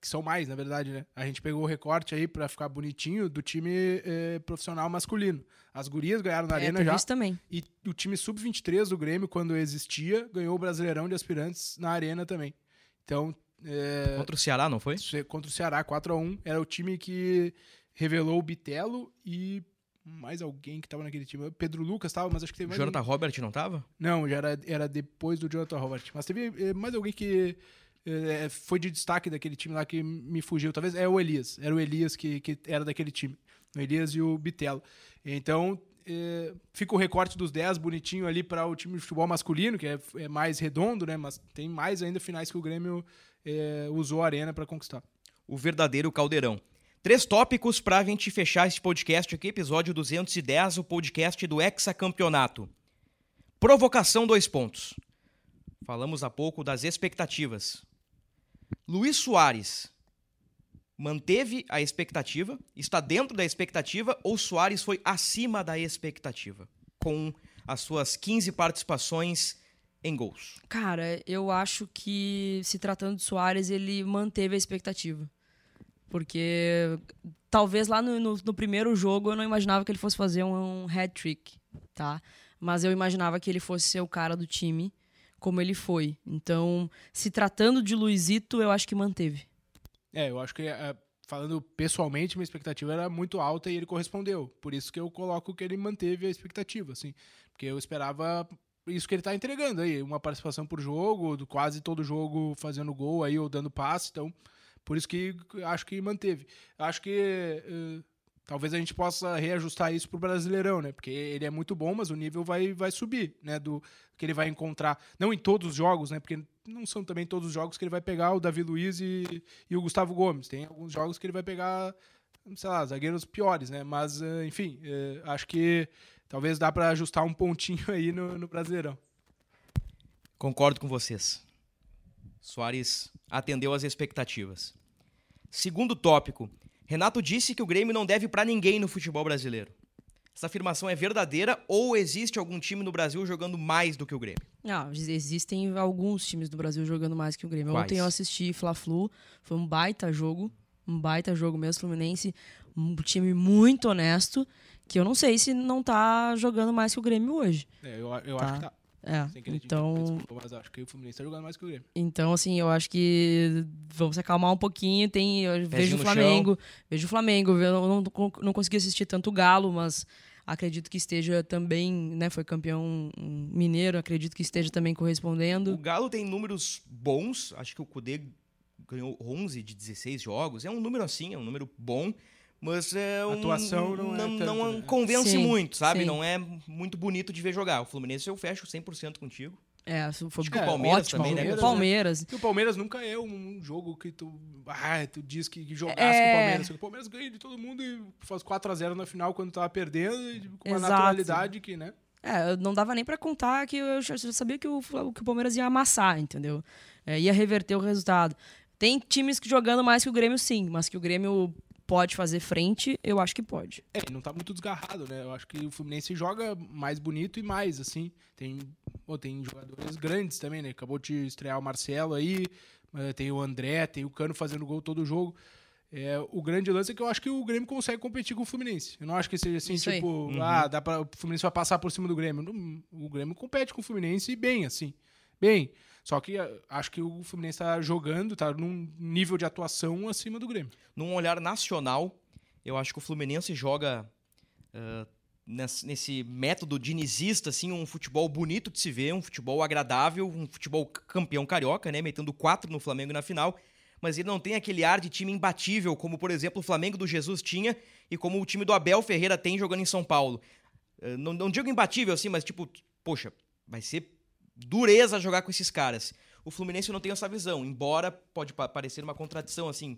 Speaker 4: que são mais, na verdade, né? A gente pegou o recorte aí para ficar bonitinho do time é, profissional masculino. As gurias ganharam na é, arena já.
Speaker 3: também.
Speaker 4: E o time sub-23 do Grêmio, quando existia, ganhou o Brasileirão de Aspirantes na arena também. Então. É,
Speaker 2: contra o Ceará, não foi?
Speaker 4: Contra o Ceará, 4 a 1 Era o time que revelou o Bitelo e mais alguém que tava naquele time. Pedro Lucas tava, mas acho que teve mais.
Speaker 2: Jonathan Robert não tava?
Speaker 4: Não, já era, era depois do Jonathan Robert. Mas teve eh, mais alguém que é, foi de destaque daquele time lá que me fugiu. Talvez é o Elias. Era o Elias que, que era daquele time. O Elias e o Bitelo. Então, é, fica o recorte dos 10 bonitinho ali para o time de futebol masculino, que é, é, mais redondo, né? Mas tem mais ainda finais que o Grêmio usou a arena para conquistar.
Speaker 2: O verdadeiro caldeirão. Três tópicos para a gente fechar esse podcast aqui, episódio 210, o podcast do Hexacampeonato. Provocação, dois pontos. Falamos há pouco das expectativas. Luiz Soares manteve a expectativa, está dentro da expectativa ou Soares foi acima da expectativa com as suas 15 participações em gols?
Speaker 3: Cara, eu acho que se tratando de Soares, ele manteve a expectativa. Porque talvez lá no, no, no, primeiro jogo eu não imaginava que ele fosse fazer um, um hat-trick, tá? Mas eu imaginava que ele fosse ser o cara do time, como ele foi. Então, se tratando de Luizito, eu acho que manteve.
Speaker 4: É, eu acho que, é, falando pessoalmente, minha expectativa era muito alta e ele correspondeu. Por isso que eu coloco que ele manteve a expectativa, assim. Porque eu esperava isso que ele está entregando aí, uma participação por jogo, quase todo jogo fazendo gol aí ou dando passe, então por isso que acho que manteve. Acho que uh, talvez a gente possa reajustar isso pro Brasileirão, né? Porque ele é muito bom, mas o nível vai, vai subir, né? Do que ele vai encontrar. Não em todos os jogos, né? Porque não são também todos os jogos que ele vai pegar o Davi Luiz e, e o Gustavo Gomes. Tem alguns jogos que ele vai pegar, sei lá, zagueiros piores, né? Mas, eh, enfim, eh, acho que talvez dá para ajustar um pontinho aí no, no Brasileirão.
Speaker 2: Concordo com vocês. Soares atendeu às expectativas. Segundo tópico, Renato disse que o Grêmio não deve para ninguém no futebol brasileiro. Essa afirmação é verdadeira ou existe algum time no Brasil jogando mais do que o Grêmio?
Speaker 3: Não, existem alguns times do Brasil jogando mais que o Grêmio.
Speaker 2: Quais?
Speaker 3: Ontem eu assisti Fla-Flu, foi um baita jogo, um baita jogo mesmo, Fluminense, um time muito honesto, que eu não sei se não tá jogando mais que o Grêmio hoje.
Speaker 4: É, eu, eu
Speaker 3: Tá.
Speaker 4: acho que tá.
Speaker 3: É, então,
Speaker 4: desculpa, mas acho que o Fluminense tá jogando mais que o Grêmio.
Speaker 3: então assim, eu acho que vamos se acalmar um pouquinho, tem, eu vejo o Flamengo, vejo o Flamengo, eu não, não, não consegui assistir tanto o Galo, mas acredito que esteja também, né, foi campeão mineiro, acredito que esteja também
Speaker 2: O
Speaker 3: correspondendo.
Speaker 2: Galo tem números bons, acho que o Cudê ganhou 11 de 16 jogos. É um número assim, é um número bom, mas é um,
Speaker 4: Atuação não é
Speaker 2: não,
Speaker 4: tanto,
Speaker 2: não
Speaker 4: né?
Speaker 2: convence
Speaker 3: Sim,
Speaker 2: muito, sabe?
Speaker 3: sim.
Speaker 2: Não é muito bonito de ver jogar. O Fluminense eu fecho 100% contigo.
Speaker 3: É, foi
Speaker 2: Acho que o
Speaker 4: É,
Speaker 2: Palmeiras
Speaker 3: ótimo,
Speaker 2: também, né?
Speaker 4: Palmeiras,
Speaker 3: o Palmeiras.
Speaker 4: Porque o Palmeiras nunca é um jogo que tu. Ah, tu diz que, que jogasse
Speaker 3: É.
Speaker 4: com o Palmeiras. O Palmeiras ganha de todo mundo e faz 4x0 na final quando tava perdendo, e com uma
Speaker 3: Exato.
Speaker 4: naturalidade que, né?
Speaker 3: É, não dava nem pra contar que eu já já sabia que o, que o Palmeiras ia amassar, entendeu? É, ia reverter o resultado. Tem times que jogando mais que o Grêmio, sim, mas que o Grêmio pode fazer frente, eu acho que pode.
Speaker 4: É, não tá muito desgarrado, né? Eu acho que o Fluminense joga mais bonito e mais, assim. Tem, pô, tem jogadores grandes também, né? Acabou de estrear o Marcelo aí, eh, tem o André, tem o Cano fazendo gol todo jogo. É, o grande lance é que eu acho que o Grêmio consegue competir com o Fluminense. Eu não acho que seja assim,
Speaker 3: Isso
Speaker 4: tipo, ah, dá pra, o Fluminense vai passar por cima do Grêmio. Não, o Grêmio compete com o Fluminense e bem, assim. Bem. Só que ah, acho que o Fluminense tá jogando, tá num nível de atuação acima do Grêmio.
Speaker 2: Num olhar nacional, eu acho que o Fluminense joga ah, nesse, método dinizista, assim, um futebol bonito de se ver, um futebol agradável, um futebol campeão carioca, né? Metendo quatro no Flamengo na final. Mas ele não tem aquele ar de time imbatível, como, por exemplo, o Flamengo do Jesus tinha e como o time do Abel Ferreira tem jogando em São Paulo. Ah, não, não digo imbatível, assim, mas tipo, poxa, vai ser dureza jogar com esses caras. O Fluminense não tem essa visão, embora pode pa- parecer uma contradição, assim,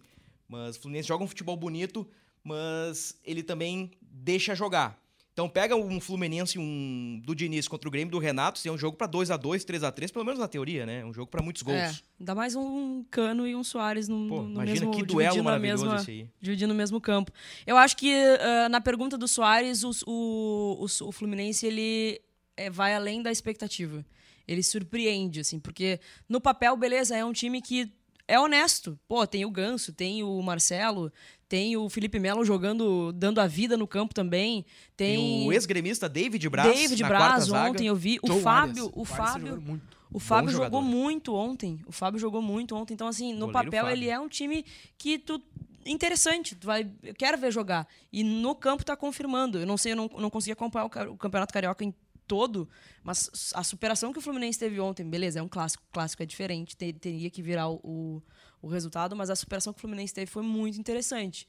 Speaker 2: mas o Fluminense joga um futebol bonito, mas ele também deixa jogar. Então pega um Fluminense um do Diniz contra o Grêmio do Renato, se é um jogo pra 2 a 2 3 a 3 pelo menos na teoria, né? Um jogo pra muitos gols.
Speaker 3: É, dá mais um Cano e um Soares no,
Speaker 2: Pô,
Speaker 3: no
Speaker 2: imagina
Speaker 3: mesmo
Speaker 2: que duelo maravilhoso
Speaker 3: mesma,
Speaker 2: esse aí.
Speaker 3: dividindo o mesmo campo. Eu acho que ah, na pergunta do Soares, o, o, o, o Fluminense ele é, vai além da expectativa. Ele surpreende, assim, porque no papel, beleza, é um time que é honesto. Pô, tem o Ganso, tem o Marcelo, tem o Felipe Melo jogando, dando a vida no campo também. Tem,
Speaker 2: Tem o ex-gremista David Braz.
Speaker 3: David
Speaker 2: na
Speaker 3: Braz
Speaker 2: quarta zaga.
Speaker 3: ontem, eu vi. O
Speaker 4: Joe
Speaker 3: Fábio,
Speaker 4: Arias.
Speaker 3: o Fábio, o Fábio jogou muito ontem. O Fábio jogou muito ontem. Então, assim, no
Speaker 2: Goleiro
Speaker 3: papel
Speaker 2: Fábio.
Speaker 3: ele é um time que tu. Interessante, tu vai, eu quero ver jogar. E no campo tá confirmando. Eu não sei, eu não, não consegui acompanhar o, o Campeonato Carioca em todo, mas a superação que o Fluminense teve ontem, beleza, é um clássico. Clássico é diferente, te- teria que virar o, o, o resultado, mas a superação que o Fluminense teve foi muito interessante.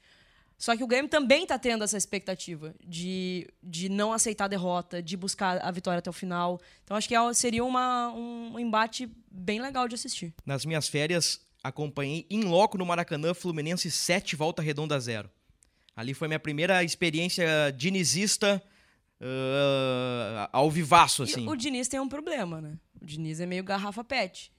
Speaker 3: Só que o Grêmio também está tendo essa expectativa de, de não aceitar a derrota, de buscar a vitória até o final. Então acho que é- seria uma, um embate bem legal de assistir.
Speaker 2: Nas minhas férias, acompanhei em loco no Maracanã Fluminense 7, Volta Redonda 0. Ali foi minha primeira experiência dinizista uh, ao vivaço, assim.
Speaker 3: E o Diniz tem um problema, né? O Diniz é meio garrafa pet.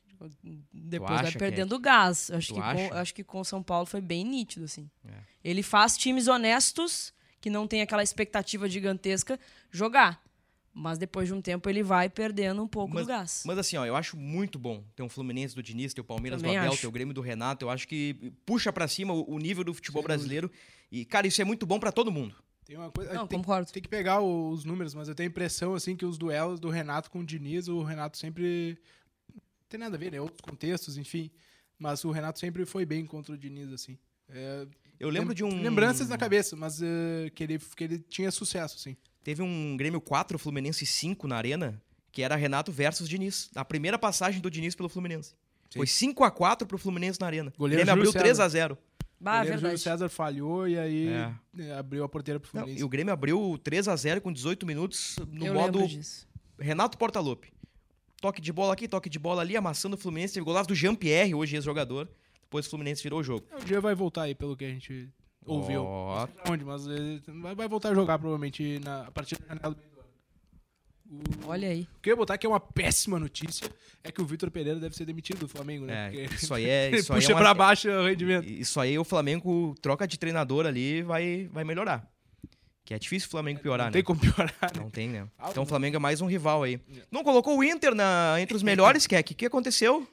Speaker 3: Depois vai
Speaker 2: que é?
Speaker 3: perdendo gás. Acho
Speaker 2: Tu
Speaker 3: que, com, acho que com o São Paulo foi bem nítido, assim.
Speaker 2: É.
Speaker 3: Ele faz times honestos, que não tem aquela expectativa gigantesca, jogar. Mas depois de um tempo ele vai perdendo um pouco
Speaker 2: Mas-
Speaker 3: do gás.
Speaker 2: Mas assim, ó, eu acho muito bom ter um Fluminense do Diniz, ter o Palmeiras
Speaker 3: Também
Speaker 2: do Abel,
Speaker 3: acho.
Speaker 2: ter o Grêmio do Renato. Eu acho que puxa pra cima o, o nível do futebol brasileiro. E, cara, isso é muito bom pra todo mundo.
Speaker 4: Tem uma coisa.
Speaker 3: Não,
Speaker 4: tem,
Speaker 3: concordo.
Speaker 4: tem que pegar os números, mas eu tenho a impressão assim que os duelos do Renato com o Diniz, o Renato sempre. Não tem nada a ver, né? Outros contextos, enfim. Mas o Renato sempre foi bem contra o Diniz, assim. É,
Speaker 2: Eu lembro
Speaker 4: lem-
Speaker 2: de um.
Speaker 4: Lembranças na cabeça, mas eh, que, ele, que ele tinha sucesso, assim.
Speaker 2: Teve um Grêmio 4, Fluminense 5 na Arena, que era Renato versus Diniz. A primeira passagem do Diniz pelo Fluminense.
Speaker 4: Sim.
Speaker 2: Foi 5 a 4 pro Fluminense na Arena.
Speaker 4: Goleiro
Speaker 2: Grêmio abriu
Speaker 4: Júlio
Speaker 2: 3
Speaker 4: César.
Speaker 2: a 0
Speaker 3: Bah,
Speaker 4: o. Júlio César falhou e aí
Speaker 2: É.
Speaker 4: eh, abriu a porteira pro
Speaker 2: Não,
Speaker 4: Fluminense.
Speaker 2: e o Grêmio abriu 3 a 0 com 18 minutos no
Speaker 3: eu
Speaker 2: modo
Speaker 3: lembro disso.
Speaker 2: Renato Portaluppi. Toque de bola aqui, toque de bola ali, amassando o Fluminense. Teve golaço do Jean-Pierre, hoje ex-jogador. Depois o Fluminense virou o jogo.
Speaker 4: O dia vai voltar aí, pelo que a gente ouviu. Não pra onde, mas vai, voltar a jogar provavelmente na, a partir da janela do meio do. O,
Speaker 3: Olha aí.
Speaker 4: o que eu ia botar que é uma péssima notícia é que o Vitor Pereira deve ser demitido do Flamengo, né?
Speaker 2: É,
Speaker 4: Porque
Speaker 2: isso aí é. Isso aí
Speaker 4: puxa
Speaker 2: é uma-
Speaker 4: pra baixo o rendimento.
Speaker 2: Isso aí o Flamengo troca de treinador ali vai vai melhorar. Que é difícil o Flamengo piorar,
Speaker 4: Não
Speaker 2: né?
Speaker 4: tem como piorar, né?
Speaker 2: Não tem, né? Então o
Speaker 4: não.
Speaker 2: Flamengo é mais um rival aí. Não colocou o Inter na, entre os melhores, Keck. O que aconteceu?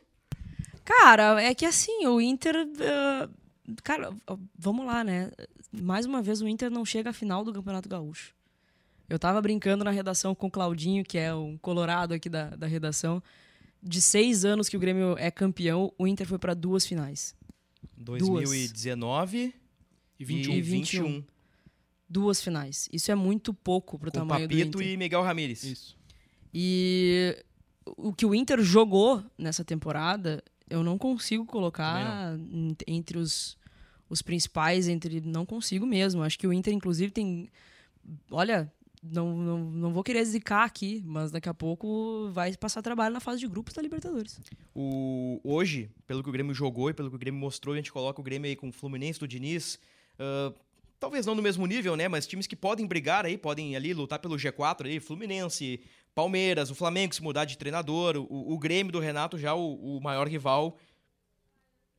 Speaker 3: Cara, é que assim, o Inter. eh, cara, vamos lá, né? Mais uma vez o Inter não chega à final do Campeonato Gaúcho. Eu tava brincando na redação com o Claudinho, que é um colorado aqui da, da redação. De seis anos que o Grêmio é campeão, o Inter foi para duas finais.
Speaker 2: 2019
Speaker 4: E
Speaker 2: e
Speaker 4: 21.
Speaker 3: E
Speaker 2: 21.
Speaker 3: 21. Duas finais. Isso é muito pouco pro
Speaker 2: Com
Speaker 3: tamanho do
Speaker 2: Papito
Speaker 3: Inter.
Speaker 2: e Miguel Ramírez.
Speaker 4: Isso.
Speaker 3: E o que o Inter jogou nessa temporada, eu não consigo colocar en- entre os, os principais, entre não consigo mesmo. Acho que o Inter, inclusive, tem. Olha, não, não, não vou querer zicar aqui, mas daqui a pouco vai passar trabalho na fase de grupos da Libertadores.
Speaker 2: O, hoje, pelo que o Grêmio jogou e pelo que o Grêmio mostrou, a gente coloca o Grêmio aí com o Fluminense do Diniz. ah, talvez não no mesmo nível, né? Mas times que podem brigar aí, podem ali lutar pelo G4 aí, Fluminense, Palmeiras, o Flamengo se mudar de treinador, o, o Grêmio do Renato já o, o maior rival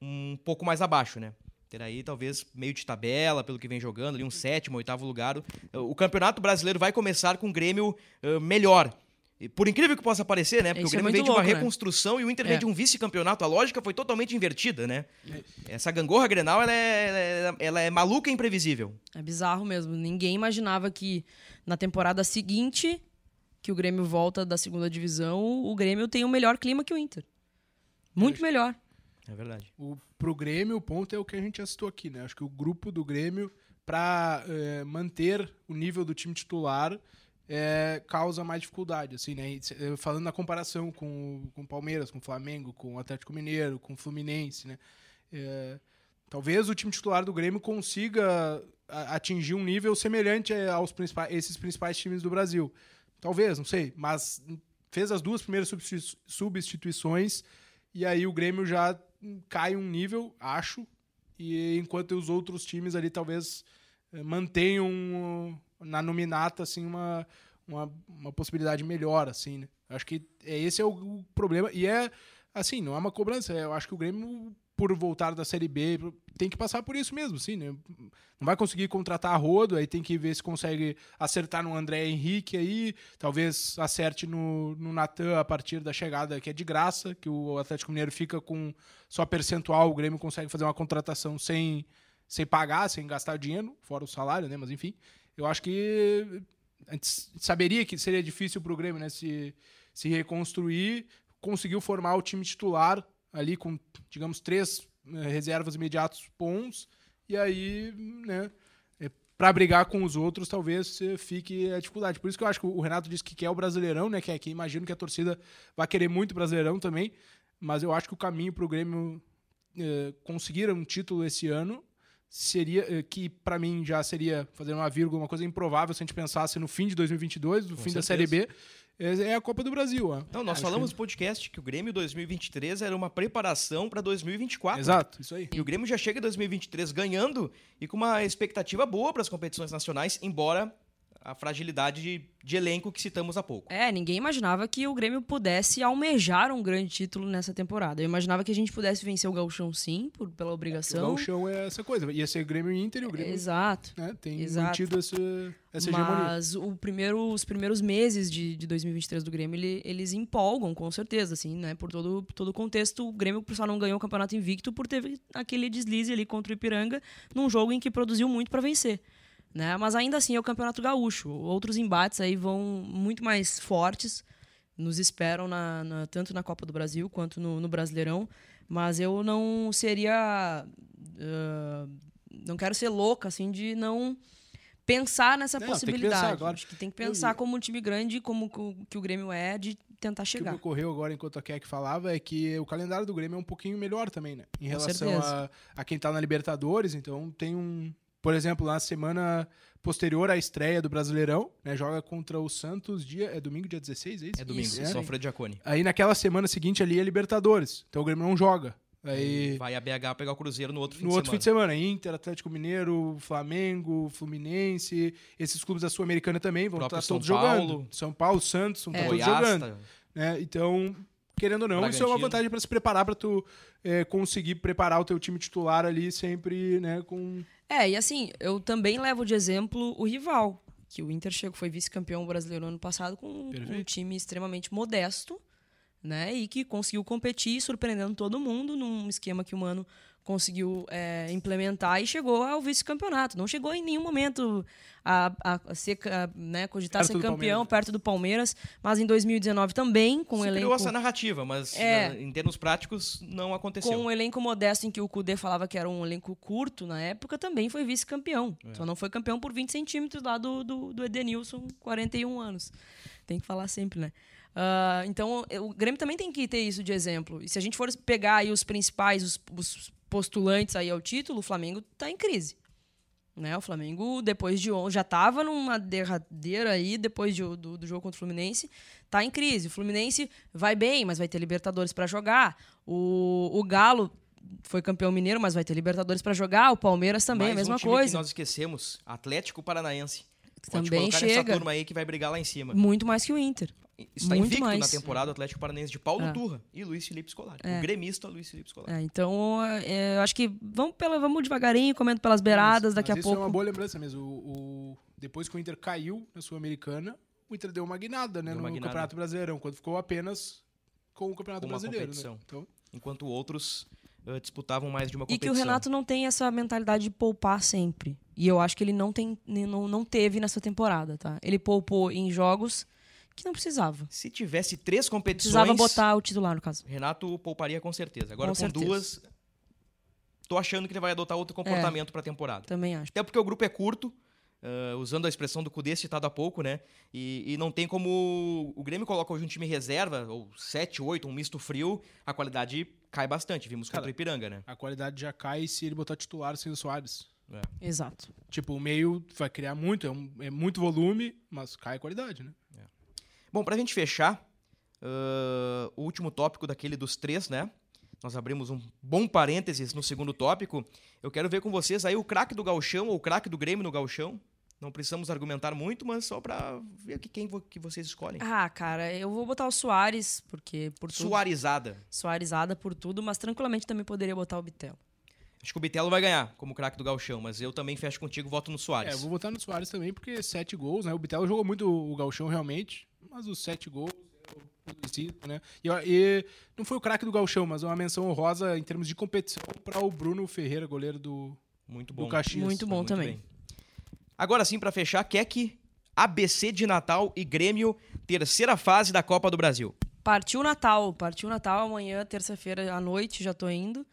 Speaker 2: um pouco mais abaixo, né? Ter aí talvez meio de tabela, pelo que vem jogando, ali um sétimo, oitavo lugar. O Campeonato Brasileiro vai começar com o Grêmio ah, melhor. Por incrível que possa parecer, né? Porque
Speaker 3: Isso
Speaker 2: o
Speaker 3: é
Speaker 2: Grêmio vem de uma
Speaker 3: louco, né?
Speaker 2: reconstrução e o Inter
Speaker 3: É.
Speaker 2: vem de um vice-campeonato. A lógica foi totalmente invertida, né? Essa gangorra Grenal, ela é, ela é, ela é maluca e imprevisível.
Speaker 3: É bizarro mesmo. Ninguém imaginava que na temporada seguinte, que o Grêmio volta da segunda divisão, o Grêmio tem o melhor clima que o Inter. Muito melhor.
Speaker 2: É verdade.
Speaker 4: O, pro Grêmio, o ponto é o que a gente já citou aqui, né? Acho que o grupo do Grêmio, para manter o nível do time titular, é, causa mais dificuldade, assim, né? Eh, Falando na comparação com, o- Palmeiras, com o Flamengo, com o Atlético Mineiro, com o Fluminense, né? É, talvez o time titular do Grêmio consiga atingir um nível semelhante eh, aos principais, esses principais times do Brasil. Talvez, não sei, mas fez as duas primeiras substitu- substituições e aí o Grêmio já cai um nível, acho, e enquanto os outros times ali talvez eh, mantenham uh, na nominata assim uma, uma, uma possibilidade melhor assim, né? Acho que é, esse é o, problema e é assim, não é uma cobrança, eu acho que o Grêmio por voltar da Série B tem que passar por isso mesmo, assim, né? Não vai conseguir contratar a rodo, aí tem que ver se consegue acertar no André Henrique aí, talvez acerte no, no Natan a partir da chegada que é de graça, que o Atlético Mineiro fica com só percentual, o Grêmio consegue fazer uma contratação sem, sem pagar, sem gastar dinheiro, fora o salário, né? Mas enfim, eu acho que a gente saberia que seria difícil para o Grêmio né, se, se reconstruir, conseguiu formar o time titular ali com, digamos, três eh, reservas imediatos bons, e aí, né, para brigar com os outros, talvez fique a dificuldade. Por isso que eu acho que o Renato disse que quer o Brasileirão, né, que é que imagino que a torcida vai querer muito o Brasileirão também, mas eu acho que o caminho para o Grêmio eh, conseguir um título esse ano seria eh, que para mim já seria fazer uma vírgula uma coisa improvável se a gente pensasse no fim de 2022, no fim da
Speaker 2: certeza.
Speaker 4: Série B, é a Copa do Brasil. ó.
Speaker 2: Não, nós
Speaker 4: Acho
Speaker 2: falamos no podcast que o Grêmio 2023 era uma preparação para 2024.
Speaker 4: Exato, isso aí.
Speaker 2: E o Grêmio já chega em 2023 ganhando e com uma expectativa boa para as competições nacionais, embora a fragilidade de, de elenco que citamos há pouco.
Speaker 3: É, ninguém imaginava que o Grêmio pudesse almejar um grande título nessa temporada. Eu imaginava que a gente pudesse vencer o Gauchão sim, por, pela
Speaker 4: O
Speaker 3: obrigação.
Speaker 4: Gauchão é essa coisa. Ia ser Grêmio e Inter e o Grêmio
Speaker 3: Exato.
Speaker 4: né, tem
Speaker 3: Exato.
Speaker 4: mantido essa, essa hegemonia.
Speaker 3: Mas o primeiro, os primeiros meses de, de 2023 do Grêmio, ele- eles empolgam, com certeza, assim, né? Por todo, por todo o contexto, o Grêmio só não ganhou o campeonato invicto por ter aquele deslize ali contra o Ipiranga num jogo em que produziu muito para vencer. Né? Mas ainda assim é o Campeonato Gaúcho. Outros embates aí vão muito mais fortes, nos esperam na, na- tanto na Copa do Brasil quanto no, no Brasileirão. Mas eu não seria. ah, não quero ser louca, assim, de não pensar nessa
Speaker 4: Não, tem que
Speaker 3: possibilidade.
Speaker 4: pensar agora.
Speaker 3: Acho que tem que pensar como um time grande, como que o- Grêmio é, de tentar
Speaker 4: O que
Speaker 3: chegar.
Speaker 4: ocorreu agora enquanto a Keck falava é que o calendário do Grêmio é um pouquinho melhor também, né? Em
Speaker 3: Com
Speaker 4: relação
Speaker 3: certeza.
Speaker 4: a, a quem tá na Libertadores, então tem um. Por exemplo, na semana posterior à estreia do Brasileirão, né? Joga contra o Santos dia. É domingo, dia 16, é isso?
Speaker 2: É domingo,
Speaker 3: Isso,
Speaker 2: só Alfredo Giacone.
Speaker 4: Aí naquela semana seguinte ali é Libertadores. Então o Grêmio não joga. Aí.
Speaker 2: Vai a BH pegar o Cruzeiro no outro fim
Speaker 4: No
Speaker 2: de
Speaker 4: outro fim
Speaker 2: semana.
Speaker 4: de semana, Inter, Atlético Mineiro, Flamengo, Fluminense, esses clubes da Sul-Americana também vão estar
Speaker 2: São
Speaker 4: todos
Speaker 2: Paulo.
Speaker 4: jogando. São Paulo, Santos, vão
Speaker 3: É.
Speaker 4: todos
Speaker 2: Goiás,
Speaker 4: jogando.
Speaker 2: tá-
Speaker 4: né? Então, querendo ou não, isso é uma
Speaker 2: Bragantino.
Speaker 4: vantagem para se preparar para tu é, conseguir preparar o teu time titular ali sempre, né, com
Speaker 3: É, e assim, eu também levo de exemplo o rival, que o Inter chegou, foi vice-campeão brasileiro ano passado com um
Speaker 4: Perfeito.
Speaker 3: time extremamente modesto, né? E que conseguiu competir, surpreendendo todo mundo num esquema que o Mano conseguiu é, implementar e chegou ao vice-campeonato. Não chegou em nenhum momento a, a- a ser, a, né, cogitar
Speaker 4: Perto
Speaker 3: ser campeão
Speaker 4: Palmeiras.
Speaker 3: perto do Palmeiras, mas em 2019 também, com o
Speaker 2: Se
Speaker 3: elenco
Speaker 2: criou essa narrativa, mas
Speaker 3: É.
Speaker 2: eh, em termos práticos não aconteceu.
Speaker 3: com um elenco modesto em que o Kudê falava que era um elenco curto na época, também foi vice-campeão.
Speaker 2: É.
Speaker 3: Só não foi campeão por 20 centímetros lá do, do, do Edenilson, 41 anos. Tem que falar sempre, né? Ah, então, o Grêmio também tem que ter isso de exemplo. E se a gente for pegar aí os principais, os, os postulantes aí ao título, o Flamengo está em crise. Né? O Flamengo, depois de já estava numa derradeira aí, depois de- do, do jogo contra o Fluminense, tá em crise. O Fluminense vai bem, mas vai ter Libertadores para jogar. O, o Galo foi campeão mineiro, mas vai ter Libertadores para jogar. O Palmeiras também,
Speaker 2: Mais
Speaker 3: a mesma
Speaker 2: um time
Speaker 3: coisa.
Speaker 2: que nós esquecemos, Atlético Paranaense. Pode
Speaker 3: Também chega.
Speaker 2: nessa turma aí que vai brigar lá em cima.
Speaker 3: Muito mais que o Inter.
Speaker 2: Está
Speaker 3: muito
Speaker 2: invicto
Speaker 3: mais.
Speaker 2: na temporada Atlético Paranaense de Paulo
Speaker 3: É.
Speaker 2: Turra e Luiz Felipe Scolari.
Speaker 3: É.
Speaker 2: O gremista Luiz Felipe Scolari.
Speaker 3: É, então, é, eu acho que vamos, pela, vamos devagarinho, comendo pelas beiradas, daqui
Speaker 4: Mas
Speaker 3: a
Speaker 4: isso
Speaker 3: pouco.
Speaker 4: é uma boa lembrança mesmo. O, o- depois que o Inter caiu na Sul-Americana, o Inter deu uma guinada, né,
Speaker 2: Deu
Speaker 4: no
Speaker 2: guinada.
Speaker 4: Campeonato Brasileiro, quando ficou apenas com o Campeonato
Speaker 2: Com uma
Speaker 4: Brasileiro,
Speaker 2: competição.
Speaker 4: né? Então,
Speaker 2: Enquanto outros eh, disputavam mais de uma
Speaker 3: E que
Speaker 2: competição.
Speaker 3: o Renato não tem essa mentalidade de poupar sempre. E eu acho que ele não, tem, não, não teve nessa temporada, tá? Ele poupou em jogos que não precisava.
Speaker 2: Se tivesse três competições,
Speaker 3: Precisava botar o titular, no caso.
Speaker 2: Renato pouparia com certeza. Agora
Speaker 3: Com
Speaker 2: com,
Speaker 3: certeza.
Speaker 2: duas, tô achando que ele vai adotar outro comportamento pra temporada.
Speaker 3: Também acho.
Speaker 2: Até porque o grupo é curto, ah, usando a expressão do Cudê citado há pouco, né? E, e não tem como. O Grêmio coloca hoje um time reserva, ou 7, 8, um misto frio, a qualidade cai bastante. Vimos contra o Ipiranga, né?
Speaker 4: a qualidade já cai se ele botar titular sem o Soares.
Speaker 3: Exato.
Speaker 4: Tipo, o meio vai criar muito, é, um- é muito volume, mas cai a qualidade, né?
Speaker 2: Bom, pra gente fechar, ah, o último tópico daquele dos três, né? Nós abrimos um bom parênteses no segundo tópico. Eu quero ver com vocês aí o craque do Galchão ou o craque do Grêmio no Galchão. Não precisamos argumentar muito, mas só pra ver que- quem que vocês escolhem.
Speaker 3: Ah, cara, eu vou botar o Soares, porque por tudo.
Speaker 2: Suarizada.
Speaker 3: Soarizada por tudo, mas tranquilamente também poderia botar o Bitelo.
Speaker 2: Acho que o Bitelo vai ganhar como craque do Galchão, mas eu também fecho contigo, voto no Soares.
Speaker 4: É, eu vou votar no Soares também, porque sete gols, né? O Bitelo jogou muito o Galchão, realmente, mas os sete gols, eu felicito, né? E, e não foi o craque do Galchão, mas uma menção honrosa em termos de competição para o Bruno Ferreira, goleiro do,
Speaker 2: Muito
Speaker 4: do
Speaker 2: bom.
Speaker 4: Caxias.
Speaker 3: Muito bom
Speaker 2: Muito
Speaker 3: também.
Speaker 2: bem. Agora sim, pra fechar, Keck, ABC de Natal e Grêmio, terceira fase da Copa do Brasil.
Speaker 3: Partiu o Natal, partiu o Natal amanhã, terça-feira à noite, já tô indo.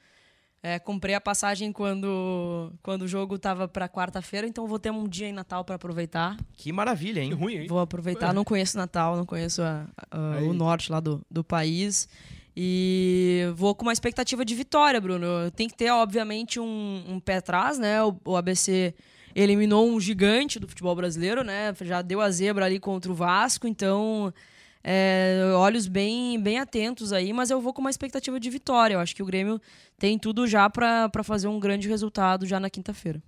Speaker 3: É, comprei a passagem quando, quando o jogo tava pra quarta-feira, então vou ter um dia em Natal pra aproveitar.
Speaker 2: Que maravilha,
Speaker 4: Que
Speaker 2: hein?
Speaker 4: ruim, hein?
Speaker 3: Vou aproveitar, não conheço Natal, não conheço a- a- o norte lá do, do país. E vou com uma expectativa de vitória, Bruno. Tem que ter, obviamente, um, um pé atrás, né? O, o ABC eliminou um gigante do futebol brasileiro, né? Já deu a zebra ali contra o Vasco, então é, olhos bem, bem atentos aí, mas eu vou com uma expectativa de vitória. Eu acho que o Grêmio tem tudo já pra pra fazer um grande resultado já na quinta-feira.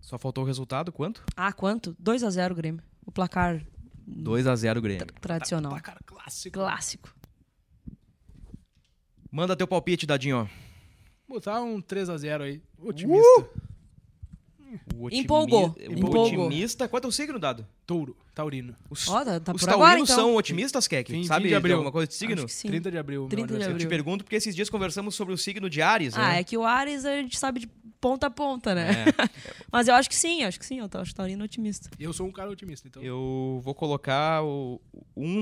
Speaker 2: Só faltou o resultado, quanto?
Speaker 3: Ah, quanto? 2 a 0 Grêmio. O placar
Speaker 2: 2 a 0 Grêmio.
Speaker 3: tradicional.
Speaker 4: Placar clássico.
Speaker 3: Clássico.
Speaker 2: Manda teu palpite, Dadinho.
Speaker 4: Botar um 3x0 aí. Otimista.
Speaker 2: O otimi-
Speaker 3: Empolgou,
Speaker 2: O
Speaker 3: empolgou.
Speaker 2: otimista. Qual é teu signo, Dado?
Speaker 4: Touro, Taurino.
Speaker 2: Os,
Speaker 3: Ó, tá- tá
Speaker 2: os taurinos
Speaker 3: agora, então.
Speaker 2: são otimistas, Keck? Sabe
Speaker 4: de abril.
Speaker 2: alguma coisa de signo?
Speaker 3: Acho que sim.
Speaker 4: 30 de abril. meu
Speaker 3: 30 de
Speaker 4: aniversário.
Speaker 2: Eu te
Speaker 3: abril.
Speaker 2: pergunto porque esses dias conversamos sobre o signo de Ares,
Speaker 3: Ah,
Speaker 2: né?
Speaker 3: é que o Ares a gente sabe de ponta a ponta, né?
Speaker 2: É.
Speaker 3: Mas eu acho que sim, acho que sim. Eu acho o Taurino otimista.
Speaker 4: Eu sou um cara otimista, então.
Speaker 2: Eu vou colocar o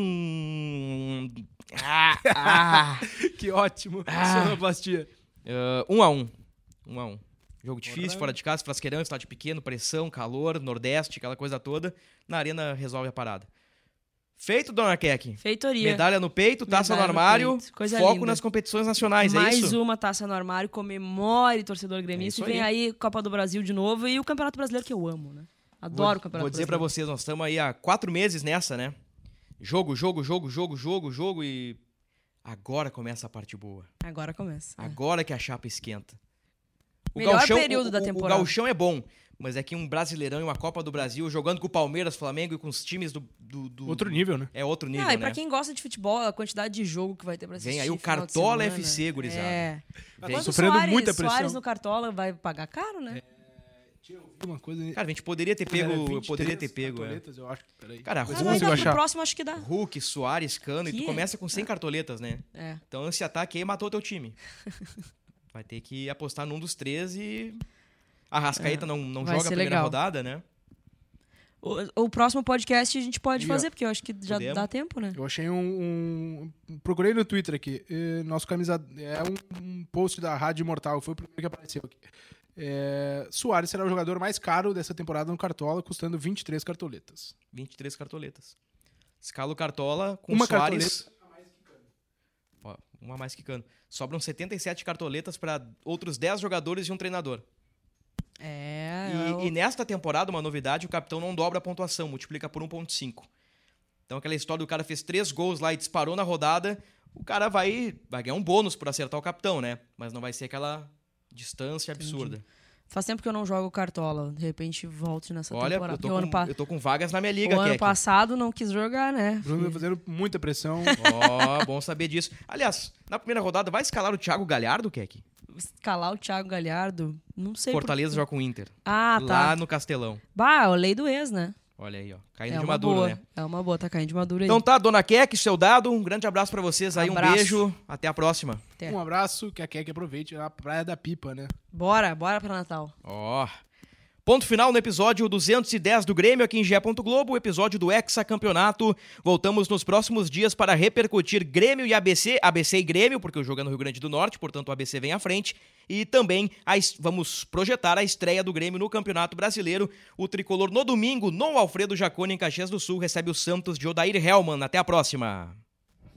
Speaker 2: um ah, ah,
Speaker 4: que ótimo.
Speaker 2: Ah.
Speaker 4: Sonoplastia.
Speaker 2: ah, um a um, um a um. Jogo difícil,
Speaker 4: Porra.
Speaker 2: fora de casa, frasqueirão, estádio pequeno, pressão, calor, nordeste, aquela coisa toda. Na arena resolve a parada. Feito, dona Keck.
Speaker 3: Feitoria.
Speaker 2: Medalha no peito, taça
Speaker 3: Medalha
Speaker 2: no
Speaker 3: no
Speaker 2: armário.
Speaker 3: Coisa
Speaker 2: foco
Speaker 3: linda.
Speaker 2: nas competições nacionais, é
Speaker 3: Mais
Speaker 2: isso?
Speaker 3: uma taça no armário, comemore, torcedor gremista.
Speaker 2: É
Speaker 3: e vem aí Copa do Brasil de novo e o Campeonato Brasileiro que eu amo, né? Adoro
Speaker 2: vou,
Speaker 3: o Campeonato
Speaker 2: Vou dizer pra
Speaker 3: Brasileiro.
Speaker 2: vocês, nós estamos aí há quatro meses nessa, né? Jogo, jogo, jogo, jogo, jogo, jogo e agora começa a parte boa.
Speaker 3: Agora começa. é.
Speaker 2: Agora que a chapa esquenta. O
Speaker 3: Melhor
Speaker 2: gauchão-
Speaker 3: período
Speaker 2: o-
Speaker 3: da temporada.
Speaker 2: O gauchão é bom, mas é que um brasileirão e uma Copa do Brasil jogando com o Palmeiras, Flamengo e com os times do... do- do-
Speaker 4: Outro nível, né?
Speaker 2: É outro nível,
Speaker 3: Ah, e
Speaker 2: né?
Speaker 3: pra quem gosta de futebol, a quantidade de jogo que vai ter pra assistir.
Speaker 2: Vem aí o Cartola. FC, gurizada.
Speaker 3: É.
Speaker 2: Vem.
Speaker 4: Sofrendo
Speaker 3: Soares,
Speaker 4: muita pressão.
Speaker 3: Soares no Cartola vai pagar caro, né?
Speaker 4: Uma coisa...
Speaker 2: Cara, a gente poderia ter pego... Eu
Speaker 4: 23
Speaker 2: poderia ter pego, é.
Speaker 4: cartoletas, eu acho. Peraí.
Speaker 2: Cara,
Speaker 4: Mas
Speaker 3: Ah,
Speaker 4: achar.
Speaker 3: próximo acho que dá.
Speaker 2: Hulk, Soares, Cano, e tu
Speaker 3: Que?
Speaker 2: começa com 100 cartoletas, né?
Speaker 3: É.
Speaker 2: Então esse ataque aí matou teu time. Vai ter que apostar num dos três e... A Rascaeta não, não
Speaker 3: É. Vai
Speaker 2: joga a primeira
Speaker 3: legal.
Speaker 2: rodada, né?
Speaker 3: O, o próximo podcast a gente pode
Speaker 4: E, ó,
Speaker 3: fazer, porque eu acho que já
Speaker 2: podemos.
Speaker 3: dá tempo, né?
Speaker 4: Eu achei um, um- Procurei no Twitter aqui. nosso camisa. É um, um post da Rádio Imortal. Foi o primeiro que apareceu aqui. É, Soares será o jogador mais caro dessa temporada no Cartola, custando 23 cartoletas.
Speaker 2: 23 cartoletas. Escala o Cartola com
Speaker 4: Uma
Speaker 2: Soares... Ó, uma mais que Cano. Sobram 77 cartoletas para outros 10 jogadores e um treinador.
Speaker 3: É.
Speaker 2: E,
Speaker 3: eu-
Speaker 2: e nesta temporada, uma novidade, o capitão não dobra a pontuação, multiplica por 1.5. Então aquela história do cara fez três gols lá e disparou na rodada, o cara vai, vai ganhar um bônus por acertar o capitão, né? Mas não vai ser aquela distância absurda.
Speaker 3: Faz tempo que eu não jogo Cartola. De repente volte nessa
Speaker 2: Olha,
Speaker 3: temporada.
Speaker 2: eu tô,
Speaker 3: ano, pa-
Speaker 2: eu tô com vagas na minha liga,
Speaker 3: o ano
Speaker 2: Keck.
Speaker 3: passado não quis jogar, né?
Speaker 4: Bruno vai fazendo muita pressão.
Speaker 2: Ó, bom saber disso. Aliás, na primeira rodada, vai escalar o Thiago Galhardo, Keck?
Speaker 3: Escalar o Thiago Galhardo, não sei. por-
Speaker 2: Fortaleza joga com o Inter.
Speaker 3: Ah, tá.
Speaker 2: Lá no Castelão.
Speaker 3: Bah, a lei do ex, né?
Speaker 2: Olha aí, ó. Caindo
Speaker 3: é
Speaker 2: de maduro,
Speaker 3: boa.
Speaker 2: né?
Speaker 3: É uma boa, tá caindo de madura aí.
Speaker 2: Então tá, dona Keck, seu dado. Um grande abraço pra vocês aí.
Speaker 3: Abraço.
Speaker 2: Um beijo. Até a próxima.
Speaker 3: Até.
Speaker 4: Um abraço, que a Kek aproveite a Praia da Pipa, né?
Speaker 3: Bora, bora pra Natal.
Speaker 2: Ó. Ponto final no episódio 210 do Grêmio aqui em Gé. Globo, episódio do Hexa Campeonato. Voltamos nos próximos dias para repercutir Grêmio e ABC, ABC e Grêmio, porque o jogo é no Rio Grande do Norte, portanto o ABC vem à frente. E também vamos projetar a estreia do Grêmio no Campeonato Brasileiro. O tricolor no domingo, no Alfredo Jaconi, em Caxias do Sul, recebe o Santos de Odair Hellman. Até a próxima.